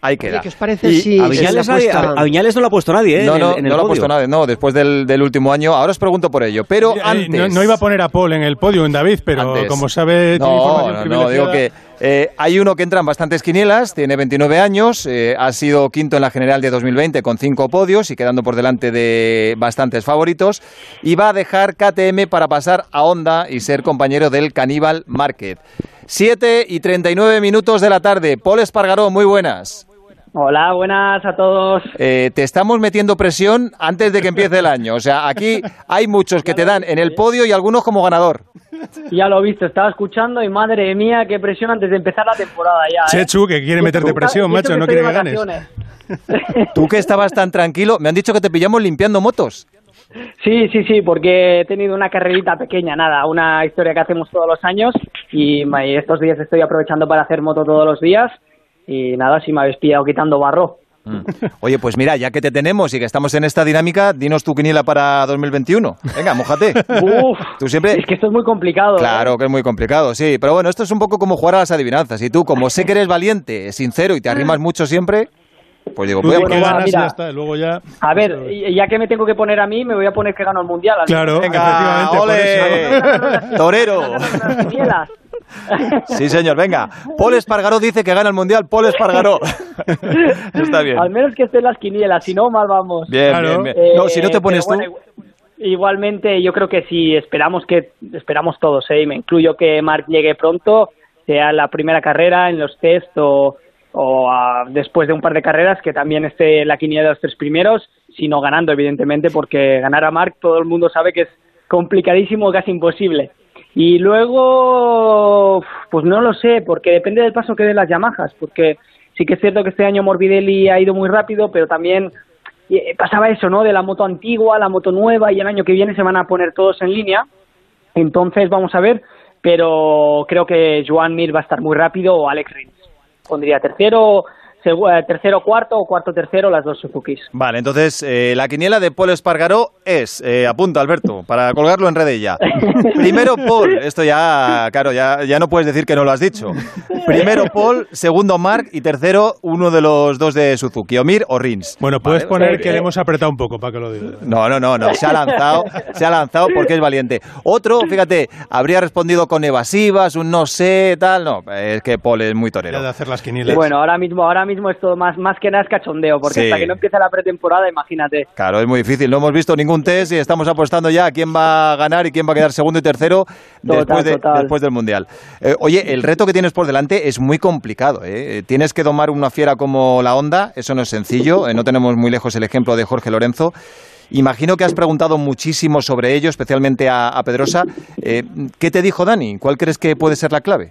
Ahí queda. Oye, ¿qué os parece Y- si A se Viñales, la nadie- apuesta- a- a Viñales no lo ha puesto nadie, ¿eh? no, en no, el, en el no lo ha puesto nadie, no, después del, del último año. Ahora os pregunto por ello, pero Eh, antes... no, no iba a poner a Paul en el podio en David, pero Antes. como sabe, tiene No, información no, no, digo que eh, hay uno que entra en bastantes quinielas, tiene 29 años, eh, ha sido quinto en la general de 2020 con cinco podios y quedando por delante de bastantes favoritos, y va a dejar KTM para pasar a Honda y ser compañero del Caníbal Márquez. 7 y 39 minutos de la tarde. Paul Espargaró, muy buenas. Hola, buenas a todos. Eh, te estamos metiendo presión antes de que empiece el año. O sea, aquí hay muchos que te dan en el podio y algunos como ganador. Ya lo he visto, estaba escuchando y madre mía, qué presión antes de empezar la temporada ya. ¿eh? Chechu, que quiere meterte presión, macho, no quiere que ganes. [LAUGHS] Tú que estabas tan tranquilo, me han dicho que te pillamos limpiando motos. Sí, sí, sí, porque he tenido una carrerita pequeña, nada, una historia que hacemos todos los años y estos días estoy aprovechando para hacer moto todos los días y nada, si me habéis pillado quitando barro. Oye, pues mira, ya que te tenemos y que estamos en esta dinámica, dinos tu quiniela para 2021. Venga, mójate. [LAUGHS] Uf, Tú siempre... es que esto es muy complicado. ¿eh? Claro que es muy complicado, sí. Pero bueno, esto es un poco como jugar a las adivinanzas. Y tú, como sé que eres valiente, sincero y te arrimas mucho siempre, pues digo, Bueno, ganas mira. ya está, luego ya... A ver, ya que me tengo que poner a mí, me voy a poner que gano el mundial. Claro, Venga, efectivamente, por eso. [LAUGHS] ole, torero. Sí, señor, venga. Paul Espargaró dice que gana el Mundial. Paul Espargaró. [LAUGHS] Está bien. Al menos que esté en las quinielas, si no, mal vamos. Bien, bien, bien. No, si no te Eh, pones tú... bueno, Igualmente, yo creo que si esperamos que esperamos todos, ¿eh? y me incluyo que Marc llegue pronto, sea la primera carrera en los test o, o ah, después de un par de carreras que también esté en la quiniela de los tres primeros, sino ganando, evidentemente, porque ganar a Marc todo el mundo sabe que es complicadísimo, casi imposible. Y luego, pues no lo sé, porque depende del paso que den las Yamahas, porque sí que es cierto que este año Morbidelli ha ido muy rápido, pero también eh, pasaba eso, ¿no? De la moto antigua a la moto nueva y el año que viene se van a poner todos en línea. Entonces vamos a ver, pero creo que Joan Mir va a estar muy rápido o Alex Rins. Pondría tercero, eh, tercero cuarto o cuarto tercero las dos Suzukis. Vale, entonces eh, la quiniela de Espargaró es, eh, apunta Alberto, para colgarlo en Redella. Primero Paul, esto ya, claro, ya, ya no puedes decir que no lo has dicho. Primero Paul, segundo Mark y tercero uno de los dos de Suzuki, Omir o Rins. Bueno, puedes Vale, poner que le hemos apretado un poco para que lo diga. No, no, no, no, se ha lanzado, se ha lanzado porque es valiente. Otro, fíjate, habría respondido con evasivas, un no sé, tal, no, es que Paul es muy torero. Ya de hacer las quinielas. Bueno, ahora mismo, ahora mismo esto más, más que nada es cachondeo, porque Sí. hasta que no empiece la pretemporada, imagínate. Claro, es muy difícil. No hemos visto ningún y estamos apostando ya a quién va a ganar y quién va a quedar segundo y tercero después, de- total. después del Mundial. Eh, oye, el reto que tienes por delante es muy complicado. ¿eh? Tienes que domar una fiera como la Honda, eso no es sencillo. Eh, no tenemos muy lejos el ejemplo de Jorge Lorenzo. Imagino que has preguntado muchísimo sobre ello, especialmente a, a Pedrosa. Eh, ¿Qué te dijo Dani? ¿Cuál crees que puede ser la clave?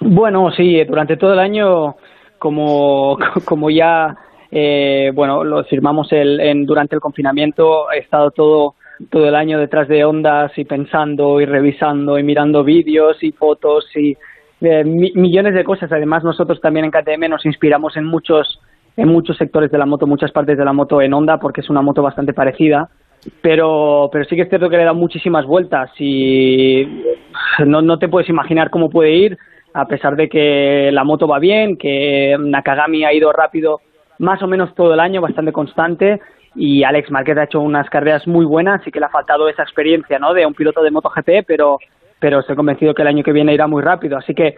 Bueno, sí, durante todo el año, como, [LAUGHS] como ya, eh, bueno, lo firmamos el, en, durante el confinamiento, he estado todo, todo el año detrás de ondas y pensando y revisando y mirando vídeos y fotos y eh, mi- millones de cosas. Además, nosotros también en KTM nos inspiramos en muchos, en muchos sectores de la moto, muchas partes de la moto en Honda, porque es una moto bastante parecida. Pero, pero sí que es cierto que le da muchísimas vueltas y no, no te puedes imaginar cómo puede ir, a pesar de que la moto va bien, que Nakagami ha ido rápido más o menos todo el año, bastante constante, y Alex Márquez ha hecho unas carreras muy buenas y que le ha faltado esa experiencia ¿no? de un piloto de MotoGP, pero, pero estoy convencido que el año que viene irá muy rápido. Así que,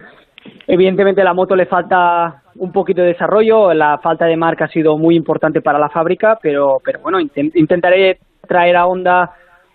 evidentemente, a la moto le falta un poquito de desarrollo, la falta de marca ha sido muy importante para la fábrica, pero, pero bueno, inten- intentaré traer a Honda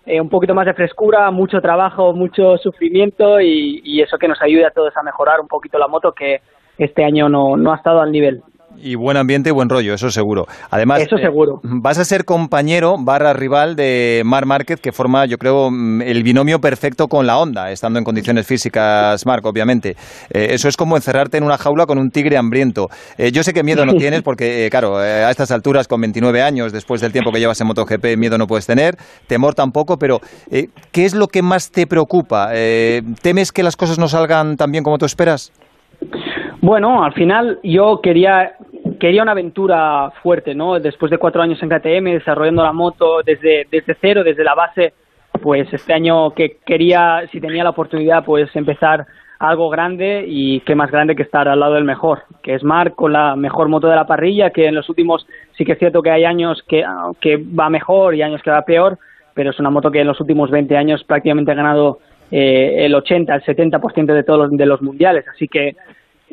eh, un poquito más de frescura, mucho trabajo, mucho sufrimiento y, y eso que nos ayude a todos a mejorar un poquito la moto que este año no, no ha estado al nivel. Y buen ambiente y buen rollo, eso seguro. Además, Eso eh, seguro. vas a ser compañero barra rival de Mar Márquez, que forma, yo creo, mm, el binomio perfecto con la Honda, estando en condiciones físicas, Marc, obviamente. Eh, eso es como encerrarte en una jaula con un tigre hambriento. Eh, yo sé que miedo no [LAUGHS] tienes, porque, claro, a estas alturas, con 29 años, después del tiempo que llevas en MotoGP, miedo no puedes tener, temor tampoco, pero ¿qué es lo que más te preocupa? Eh, ¿Temes que las cosas no salgan tan bien como tú esperas? Bueno, al final yo quería quería una aventura fuerte, ¿no? Después de cuatro años en KTM, desarrollando la moto desde, desde cero, desde la base, pues este año que quería, si tenía la oportunidad, pues empezar algo grande y qué más grande que estar al lado del mejor, que es Marc con la mejor moto de la parrilla, que en los últimos sí que es cierto que hay años que, que va mejor y años que va peor, pero es una moto que en los últimos 20 años prácticamente ha ganado eh, el 80, el 70% de todos los, de los mundiales, así que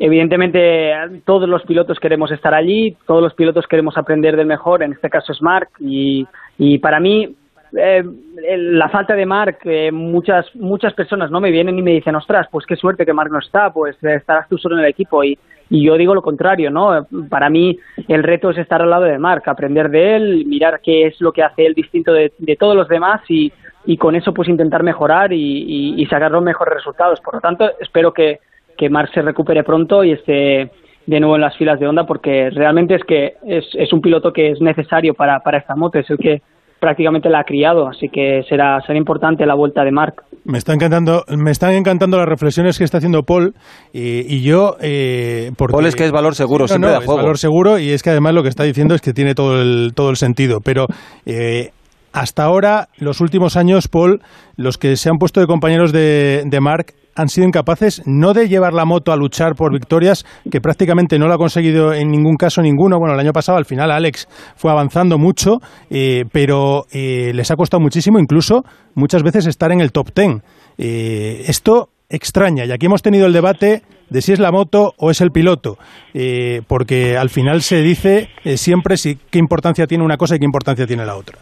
Evidentemente, todos los pilotos queremos estar allí, todos los pilotos queremos aprender del mejor, en este caso es Marc, y, y para mí, eh, la falta de Marc, eh, muchas, muchas personas no me vienen y me dicen, ostras, pues qué suerte que Marc no está, pues estarás tú solo en el equipo, y, y yo digo lo contrario, ¿no? Para mí, el reto es estar al lado de Marc, aprender de él, mirar qué es lo que hace él distinto de, todos los demás y, con eso pues intentar mejorar y sacar los mejores resultados. Por lo tanto, espero que, que Marc se recupere pronto y esté de nuevo en las filas de Honda porque realmente es que es, es un piloto que es necesario para, para esta moto, es el que prácticamente la ha criado, así que será, será importante la vuelta de Marc. Me está encantando, me están encantando las reflexiones que está haciendo Paul y, y yo. Eh, porque- Paul es que es valor seguro, No, siempre no, da es juego. valor seguro y es que además lo que está diciendo es que tiene todo el, todo el sentido. Pero eh, hasta ahora, los últimos años, Paul, los que se han puesto de compañeros de, de Marc han sido incapaces no de llevar la moto a luchar por victorias, que prácticamente no lo ha conseguido en ningún caso ninguno. Bueno, el año pasado al final Alex fue avanzando mucho, eh, pero eh, les ha costado muchísimo, incluso muchas veces estar en el top ten. Eh, esto extraña. Y aquí hemos tenido el debate de si es la moto o es el piloto, eh, porque al final se dice siempre si, qué importancia tiene una cosa y qué importancia tiene la otra.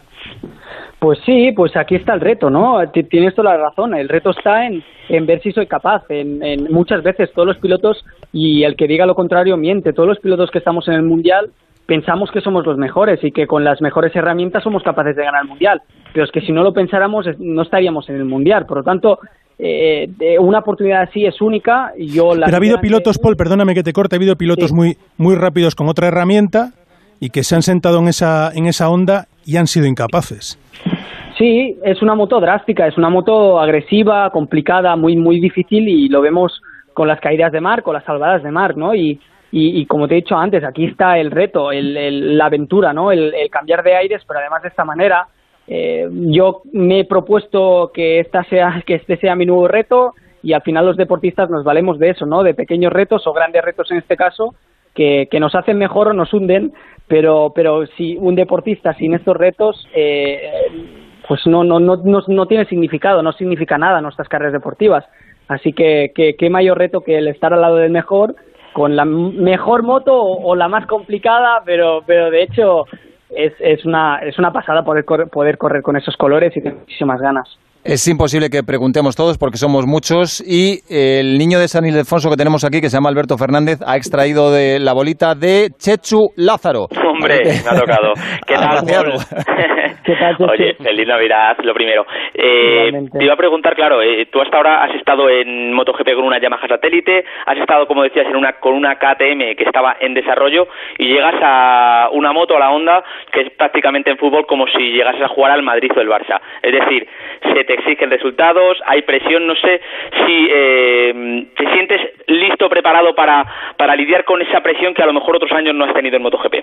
Pues sí, pues aquí está el reto, ¿no? Tienes toda la razón. El reto está en, en ver si soy capaz. En, en muchas veces todos los pilotos, y el que diga lo contrario miente, todos los pilotos que estamos en el Mundial pensamos que somos los mejores y que con las mejores herramientas somos capaces de ganar el Mundial. Pero es que si no lo pensáramos no estaríamos en el Mundial. Por lo tanto, eh, de- una oportunidad así es única. Yo la Pero ha habido que- pilotos, Paul, perdóname que te corte, ha habido pilotos muy, muy rápidos con otra herramienta y que se han sentado en esa, en esa onda y han sido incapaces. Sí, es una moto drástica, es una moto agresiva, complicada, muy muy difícil y lo vemos con las caídas de mar, con las salvadas de mar, ¿no? Y, y, y como te he dicho antes, aquí está el reto, el, el- la aventura, ¿no? El, cambiar de aires, pero además de esta manera, eh, yo me he propuesto que esta sea [LAUGHS] que este sea mi nuevo reto y al final los deportistas nos valemos de eso, ¿no? De pequeños retos o grandes retos en este caso que, que nos hacen mejor o nos hunden, pero pero si un deportista sin estos retos eh, pues no, no, no, no, tiene significado, no significa nada nuestras carreras deportivas. Así que qué mayor reto que el estar al lado del mejor, con la mejor moto o, la más complicada, pero, pero de hecho es, es, una, es una pasada poder poder correr con esos colores y tengo muchísimas ganas. Es imposible que preguntemos todos porque somos muchos y el niño de San Ildefonso que tenemos aquí, que se llama Alberto Fernández, ha extraído de la bolita de Chechu Lázaro. Hombre, [LAUGHS] me ha tocado. ¿Qué tal, Agraciado. Paul? [LAUGHS] Oye, feliz Navidad, lo primero. Eh, te iba a preguntar, claro, eh, tú hasta ahora has estado en MotoGP con una Yamaha satélite, has estado, como decías, en una, con una KTM que estaba en desarrollo y llegas a una moto, a la Honda, que es prácticamente en fútbol como si llegases a jugar al Madrid o el Barça. Es decir, se te exigen resultados, hay presión, no sé si eh, te sientes listo, preparado para, para lidiar con esa presión que a lo mejor otros años no has tenido en MotoGP.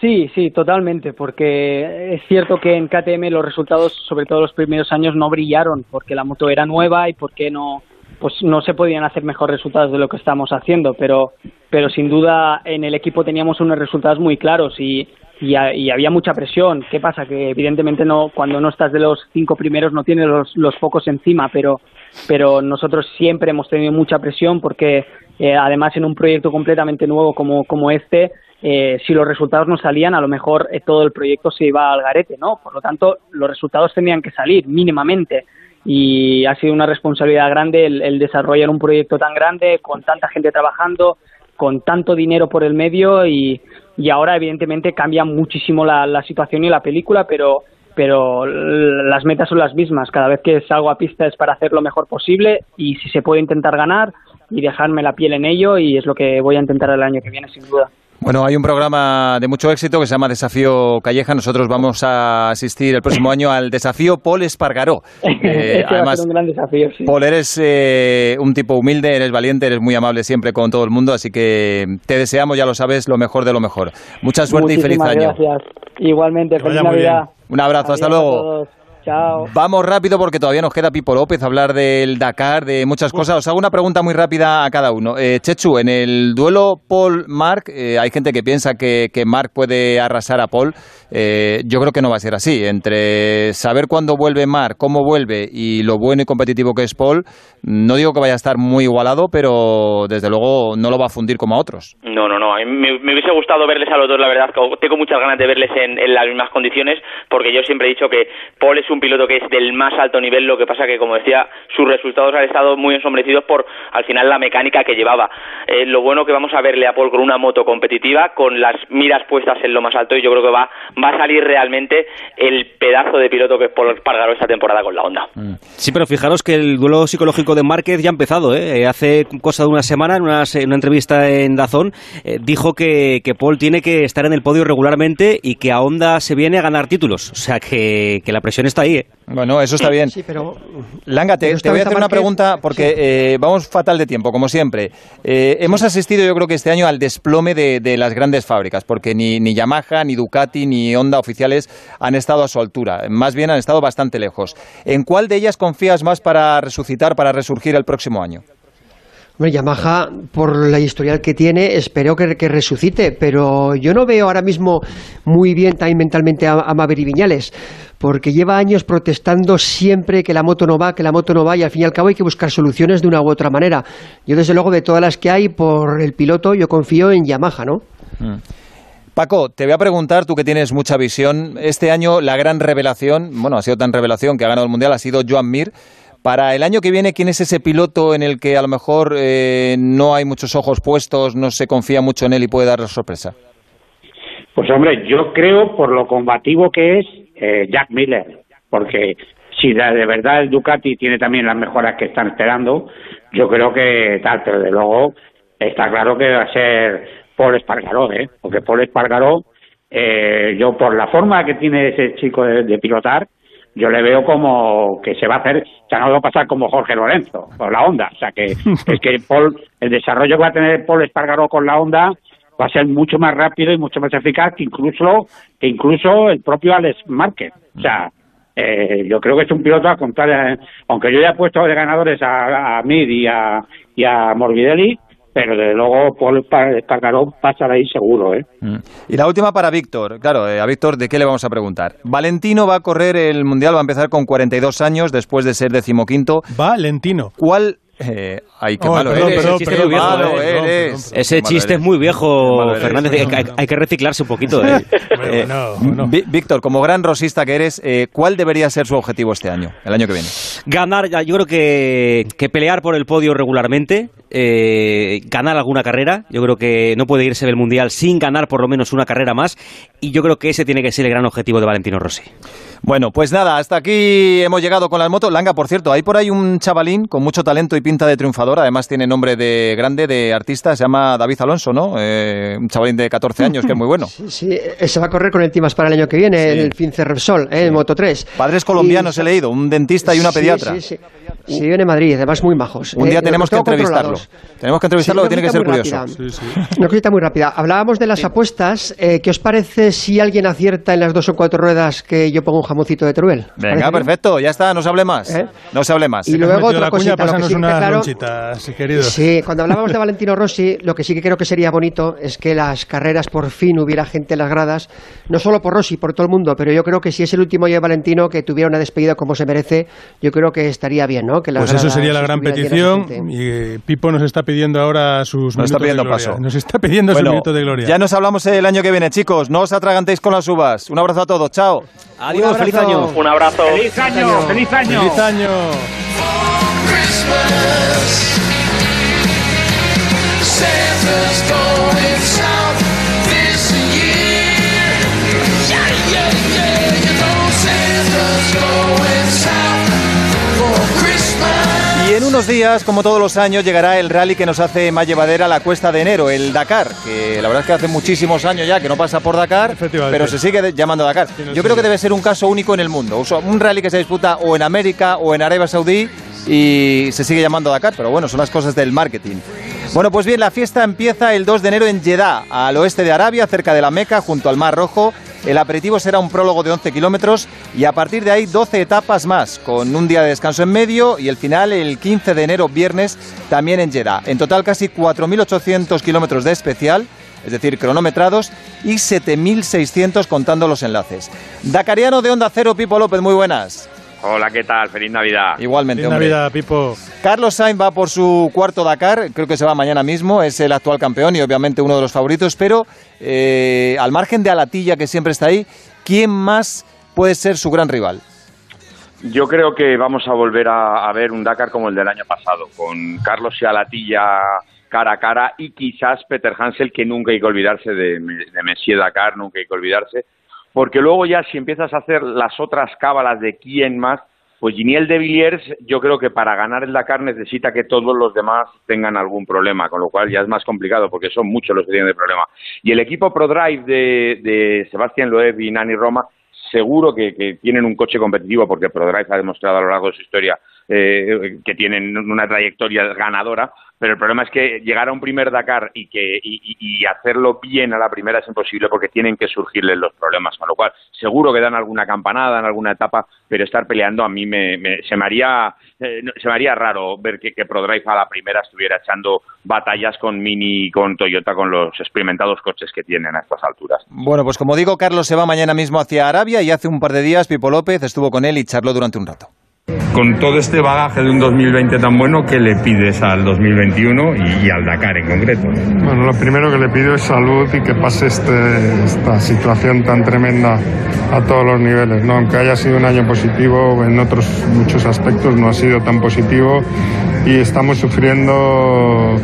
Sí, sí, totalmente, porque es cierto que en KTM los resultados, sobre todo los primeros años, no brillaron porque la moto era nueva y porque no, pues no se podían hacer mejores resultados de lo que estamos haciendo, pero, pero sin duda en el equipo teníamos unos resultados muy claros y, y, ha- y había mucha presión. ¿Qué pasa? Que evidentemente no, cuando no estás de los cinco primeros no tienes los, los focos encima, pero, pero nosotros siempre hemos tenido mucha presión porque eh, además en un proyecto completamente nuevo como, como este, eh, si los resultados no salían, a lo mejor eh, todo el proyecto se iba al garete, ¿no? Por lo tanto, los resultados tenían que salir mínimamente y ha sido una responsabilidad grande el desarrollar un proyecto tan grande, con tanta gente trabajando, con tanto dinero por el medio y, y ahora evidentemente cambia muchísimo la, la situación y la película, pero pero las metas son las mismas. Cada vez que salgo a pista es para hacer lo mejor posible y si se puede intentar ganar y dejarme la piel en ello y es lo que voy a intentar el año que viene sin duda. Bueno, hay un programa de mucho éxito que se llama Desafío Calleja. Nosotros vamos a asistir el próximo año al Desafío Paul Espargaró. [LAUGHS] Eh, Este va a además, ser un gran desafío, sí. Paul, eres eh, un tipo humilde, eres valiente, eres muy amable siempre con todo el mundo, así que te deseamos, ya lo sabes, lo mejor de lo mejor. Mucha suerte y feliz año. Gracias. Igualmente, feliz Navidad. Un abrazo, hasta Adiós luego. Chao. Vamos rápido porque todavía nos queda Pipo López hablar del Dakar, de muchas cosas. Os hago una pregunta muy rápida a cada uno. Eh, Chechu, en el duelo Paul-Mark, eh, hay gente que piensa que, que Mark puede arrasar a Paul. Eh, yo creo que no va a ser así. Entre saber cuándo vuelve Mark, cómo vuelve y lo bueno y competitivo que es Paul, no digo que vaya a estar muy igualado, pero desde luego no lo va a fundir como a otros. No, no, no. A mí me, me hubiese gustado verles a los dos, la verdad. Tengo muchas ganas de verles en, en las mismas condiciones, porque yo siempre he dicho que Paul es un piloto que es del más alto nivel. Lo que pasa que, como decía, sus resultados han estado muy ensombrecidos por, al final, la mecánica que llevaba. Eh, lo bueno que vamos a verle a Paul con una moto competitiva, con las miras puestas en lo más alto, y yo creo que va, va a salir realmente el pedazo de piloto que es Paul Espargaro esta temporada con la Honda. Sí, pero fijaros que el duelo psicológico de Márquez ya ha empezado. ¿eh? Hace cosa de una semana, en una, en una entrevista en Dazón, eh, dijo que, Paul tiene que estar en el podio regularmente y que a Honda se viene a ganar títulos. O sea, que la presión está ahí. ¿eh? Bueno, eso está bien. Sí, pero Langa, te, Pero te esta voy a hacer una pregunta porque eh, vamos fatal de tiempo, como siempre. Eh, Hemos asistido, yo creo que este año, al desplome de, de las grandes fábricas, porque ni, ni Yamaha, ni Ducati, ni Honda oficiales han estado a su altura. Más bien han estado bastante lejos. ¿En cuál de ellas confías más para resucitar, para resurgir el próximo año? Bueno, Yamaha, por la historial que tiene, espero que, resucite, pero yo no veo ahora mismo muy bien también mentalmente a, a Maverick Viñales, porque lleva años protestando siempre que la moto no va, que la moto no va, y al fin y al cabo hay que buscar soluciones de una u otra manera. Yo, desde luego, de todas las que hay, por el piloto, yo confío en Yamaha, ¿no? Mm. Paco, te voy a preguntar, tú que tienes mucha visión, este año la gran revelación, bueno, ha sido tan revelación que ha ganado el Mundial, ha sido Joan Mir. Para el año que viene, ¿quién es ese piloto en el que a lo mejor eh, no hay muchos ojos puestos, no se confía mucho en él y puede dar la sorpresa? Pues hombre, yo creo por lo combativo que es eh, Jack Miller, porque si de, verdad el Ducati tiene también las mejoras que están esperando, yo creo que tal, pero de luego está claro que va a ser Paul Espargaró, ¿eh? porque Paul Espargaró, eh, yo por la forma que tiene ese chico de pilotar, yo le veo como que se va a hacer, o sea, no va a pasar como Jorge Lorenzo con la Honda, o sea, que [LAUGHS] es que Paul, el desarrollo que va a tener Paul Espargaró con la Honda va a ser mucho más rápido y mucho más eficaz que incluso que incluso el propio Alex Márquez, o sea, eh, yo creo que es un piloto a contar, eh, aunque yo ya he puesto de ganadores a, a y a, y a Morbidelli, pero desde luego Paul Espargaró pasa de ahí seguro, ¿eh? Mm. Y la última para Víctor. Claro, eh, a Víctor, ¿de qué le vamos a preguntar? Valentino va a correr el Mundial, va a empezar con 42 años después de ser decimoquinto. Valentino. ¿Cuál... Eh, ay, qué Oh, malo perdón, eres. perdón, Qué perdón, malo perdón, perdón, eres. Ese chiste es muy viejo. Fernández. Hay, hay- hay que reciclarse un poquito. ¿eh? [LAUGHS] Eh, Ví- Víctor, como gran rosista que eres, eh, ¿cuál debería ser su objetivo este año, el año que viene? Ganar, yo creo que, que pelear por el podio regularmente, eh, ganar alguna carrera. Yo creo que no puede irse del Mundial sin ganar por lo menos una carrera más. Y yo creo que ese tiene que ser el gran objetivo de Valentino Rossi. Bueno, pues nada, hasta aquí hemos llegado con las motos. Langa, por cierto, hay por ahí un chavalín con mucho talento y pinta de triunfador, además tiene nombre de grande, de artista, se llama David Alonso, ¿no? Eh, un chavalín de 14 años que es muy bueno. [LAUGHS] Sí, eh, se va a correr con el Timas para el año que viene, el Fince Repsol, eh, en Moto 3. Padres colombianos he leído, un dentista y una Sí, pediatra. Sí, sí. Sí, viene en Madrid, además muy majos. Un día Eh, tenemos que entrevistarlo. Tenemos que entrevistarlo, Sí, que tiene que ser una curioso. cosita muy rápida. Una cosita muy rápida. Hablábamos de las apuestas. Eh, ¿Qué os parece si alguien acierta en las dos o cuatro ruedas que yo pongo un jamoncito de Teruel? ¿Os Venga, perfecto, ya está, no se hable más. ¿Eh? No se hable más. Y luego otra cosita, claro- ronchitas, querido. Sí, cuando hablábamos de Valentino Rossi, lo que sí que creo que sería bonito es que las carreras por fin hubiera gente en las gradas, no solo por Rossi, por todo el mundo, pero yo creo que si es el último año de Valentino, que tuviera una despedida como se merece, yo creo que estaría bien, ¿no? Que las Pues eso sería la gran petición. Y eh, Pipo nos está pidiendo ahora sus Nos está minutos pidiendo de gloria. paso. Nos está pidiendo Bueno, su minuto de gloria. Ya nos hablamos el año que viene, chicos. No os atragantéis con las uvas. Un abrazo a todos, chao. Adiós, feliz año. Un abrazo. ¡Feliz año! ¡Feliz año! ¡Feliz año! Santa's going south this year. Yeah, yeah, yeah. You know Santa's going south for Christmas. Y en unos días, como todos los años, llegará el rally que nos hace más llevadera la cuesta de enero, el Dakar, que la verdad es que hace muchísimos años ya que no pasa por Dakar, pero se sigue llamando Dakar. Yo creo que debe ser un caso único en el mundo. O sea, un rally que se disputa o en América o en Arabia Saudí y se sigue llamando Dakar, pero bueno, son las cosas del marketing. Bueno, pues bien, la fiesta empieza el 2 de enero en Jeddah, al oeste de Arabia, cerca de la Meca, junto al Mar Rojo. El aperitivo será un prólogo de 11 kilómetros y a partir de ahí 12 etapas más, con un día de descanso en medio y el final el 15 de enero, viernes, también en Jeddah. En total casi 4.800 kilómetros de especial, es decir, cronometrados, y 7.600 contando los enlaces. Dakariano de Onda Cero, Pipo López, muy buenas. Hola, ¿qué tal? Feliz Navidad. Igualmente, Feliz hombre. Navidad, Pipo. Carlos Sainz va por su cuarto Dakar, creo que se va mañana mismo, es el actual campeón y obviamente uno de los favoritos, pero eh, al margen de Alatilla, que siempre está ahí, ¿quién más puede ser su gran rival? Yo creo que vamos a volver a, a ver un Dakar como el del año pasado, con Carlos y Alatilla cara a cara y quizás Peter Hansel, que nunca hay que olvidarse de, de Messier Dakar, nunca hay que olvidarse, porque luego ya si empiezas a hacer las otras cábalas de quién más, pues Giniel de Villiers yo creo que para ganar el Dakar necesita que todos los demás tengan algún problema, con lo cual ya es más complicado porque son muchos los que tienen el problema. Y el equipo ProDrive de, de Sebastián Loeb y Nani Roma seguro que, que tienen un coche competitivo porque ProDrive ha demostrado a lo largo de su historia eh, que tienen una trayectoria ganadora, pero el problema es que llegar a un primer Dakar y que y, hacerlo bien a la primera es imposible porque tienen que surgirles los problemas, con lo cual seguro que dan alguna campanada en alguna etapa, pero estar peleando a mí me, se me haría eh, se me haría raro ver que, que ProDrive a la primera estuviera echando batallas con Mini y con Toyota con los experimentados coches que tienen a estas alturas. Bueno, pues como digo, Carlos se va mañana mismo hacia Arabia y hace un par de días Pipo López estuvo con él y charló durante un rato. Con todo este bagaje de un 2020 tan bueno, ¿qué le pides al 2021 y, y al Dakar en concreto? Bueno, lo primero que le pido es salud y que pase este- esta situación tan tremenda a todos los niveles. ¿no? Aunque haya sido un año positivo, en otros muchos aspectos no ha sido tan positivo y estamos sufriendo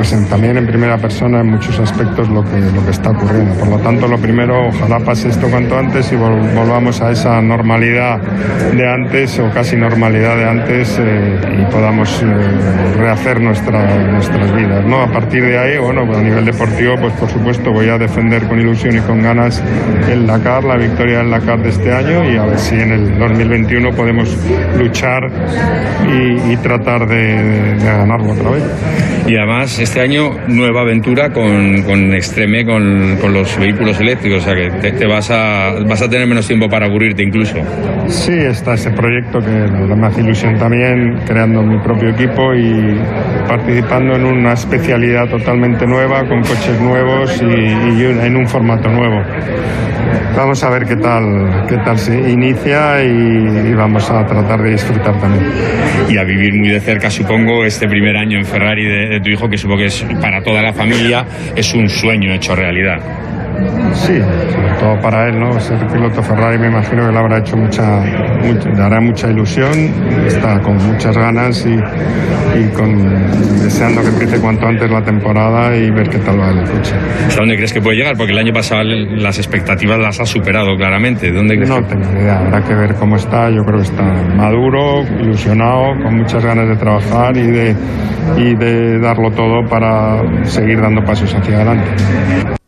pues también en primera persona en muchos aspectos lo que, lo que está ocurriendo. Por lo tanto, lo primero, ojalá pase esto cuanto antes y vol- volvamos a esa normalidad de antes o casi normalidad de antes eh, y podamos eh, rehacer nuestra, nuestras vidas. ¿no? A partir de ahí, bueno, pues a nivel deportivo, pues por supuesto voy a defender con ilusión y con ganas el Dakar, la victoria del Dakar de este año y a ver si en el 2021 podemos luchar y, y tratar de- de ganarlo otra vez. Y además, este año, nueva aventura con, con Extreme, con, con los vehículos eléctricos, o sea que te, te vas, a, vas a tener menos tiempo para aburrirte incluso. Sí, está ese proyecto que me hace ilusión también, creando mi propio equipo y participando en una especialidad totalmente nueva, con coches nuevos y, y en un formato nuevo. Vamos a ver qué tal, qué tal se inicia y, y vamos a tratar de disfrutar también. Y a vivir muy de cerca, supongo, este primer año en Ferrari de, de tu hijo, que supongo que es para toda la familia, es un sueño hecho realidad. Sí, sobre todo para él, ¿no? Ser piloto Ferrari me imagino que le habrá hecho mucha, mucha- le hará mucha ilusión, está con muchas ganas y, y con, deseando que empiece cuanto antes la temporada y ver qué tal va el coche. ¿Hasta dónde crees que puede llegar? Porque el año pasado las expectativas las ha superado claramente. ¿Dónde crees No que- tengo ni idea, habrá que ver cómo está. Yo creo que está maduro, ilusionado, con muchas ganas de trabajar y de, y de darlo todo para seguir dando pasos hacia adelante.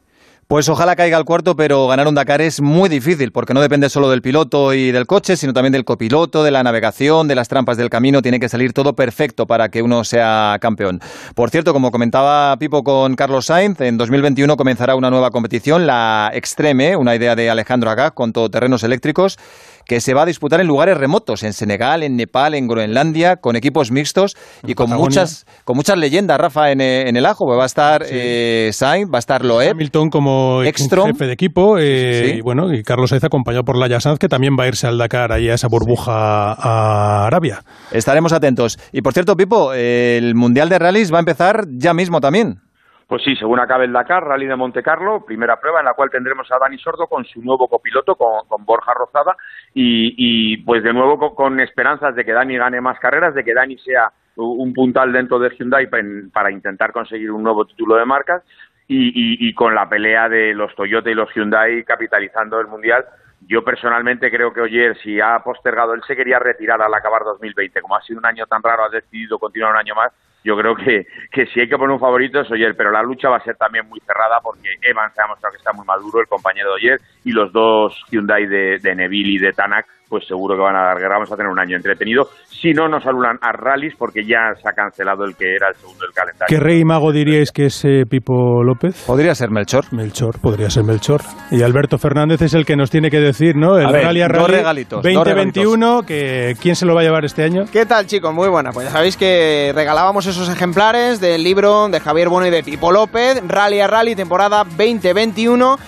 Pues ojalá caiga al cuarto, pero ganar un Dakar es muy difícil, porque no depende solo del piloto y del coche, sino también del copiloto, de la navegación, de las trampas del camino. Tiene que salir todo perfecto para que uno sea campeón. Por cierto, como comentaba Pipo con Carlos Sainz, en 2021 comenzará una nueva competición, la Extreme, una idea de Alejandro Agag con todoterrenos eléctricos que se va a disputar en lugares remotos, en Senegal, en Nepal, en Groenlandia, con equipos mixtos y con Patagonia. muchas, con muchas leyendas, Rafa, en, eh, en el ajo. Va a estar eh, Sainz, va a estar Loeb, Hamilton como Ekstrom. jefe de equipo eh, Sí. y bueno y Carlos Sainz acompañado por Laia Sanz que también va a irse al Dakar ahí a esa burbuja a Arabia. Estaremos atentos. Y por cierto, Pipo, el Mundial de Rallys va a empezar ya mismo también. Pues sí, según acabe el Dakar, Rally de Monte Carlo, primera prueba en la cual tendremos a Dani Sordo con su nuevo copiloto, con, Borja Rozada, y, pues de nuevo con, esperanzas de que Dani gane más carreras, de que Dani sea un puntal dentro de Hyundai para intentar conseguir un nuevo título de marcas, y, y- y con la pelea de los Toyota y los Hyundai capitalizando el Mundial. Yo personalmente creo que Oyer, si ha postergado, él se quería retirar al acabar 2020. Como ha sido un año tan raro, ha decidido continuar un año más. Yo creo que, que si hay que poner un favorito es Oyer, pero la lucha va a ser también muy cerrada porque Evans ha mostrado que está muy maduro, el compañero de Oyer, y los dos Hyundai de, de Neville y de Tanak, pues seguro que van a dar guerra. Vamos a tener un año entretenido. Si no, nos anulan a rallies porque ya se ha cancelado el que era el segundo del calendario. ¿Qué rey mago diríais que es eh, Pipo López? Podría ser Melchor. Melchor, podría ser Melchor. Y Alberto Fernández es el que nos tiene que decir, ¿no? El A ver, Rally a dos Rally regalitos, dos 2021, que ¿quién se lo va a llevar este año? ¿Qué tal, chicos? Muy buena. Pues ya sabéis que regalábamos esos ejemplares del libro de Javier Bueno y de Pipo López, Rally a Rally, temporada 2021.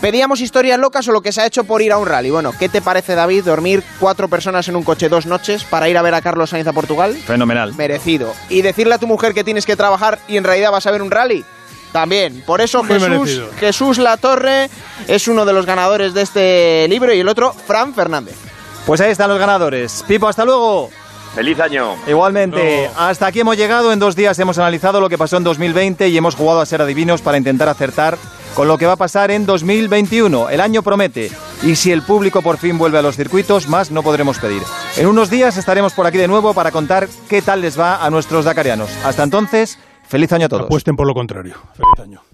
Pedíamos historias locas o lo que se ha hecho por ir a un rally. Bueno, ¿qué te parece, David, dormir cuatro personas en un coche dos noches para ir a ver a Carlos Sainz a Portugal? Fenomenal. Merecido. ¿Y decirle a tu mujer que tienes que trabajar y en realidad vas a ver un rally? También. Por eso Muy Jesús, merecido. Jesús Latorre es uno de los ganadores de este libro y el otro, Fran Fernández. Pues ahí están los ganadores. Pipo, hasta luego. ¡Feliz año! Igualmente, hasta aquí hemos llegado. En dos días hemos analizado lo que pasó en 2020 y hemos jugado a ser adivinos para intentar acertar con lo que va a pasar en 2021. El año promete. Y si el público por fin vuelve a los circuitos, más no podremos pedir. En unos días estaremos por aquí de nuevo para contar qué tal les va a nuestros dakarianos. Hasta entonces, feliz año a todos. Apuesten por lo contrario. Feliz año.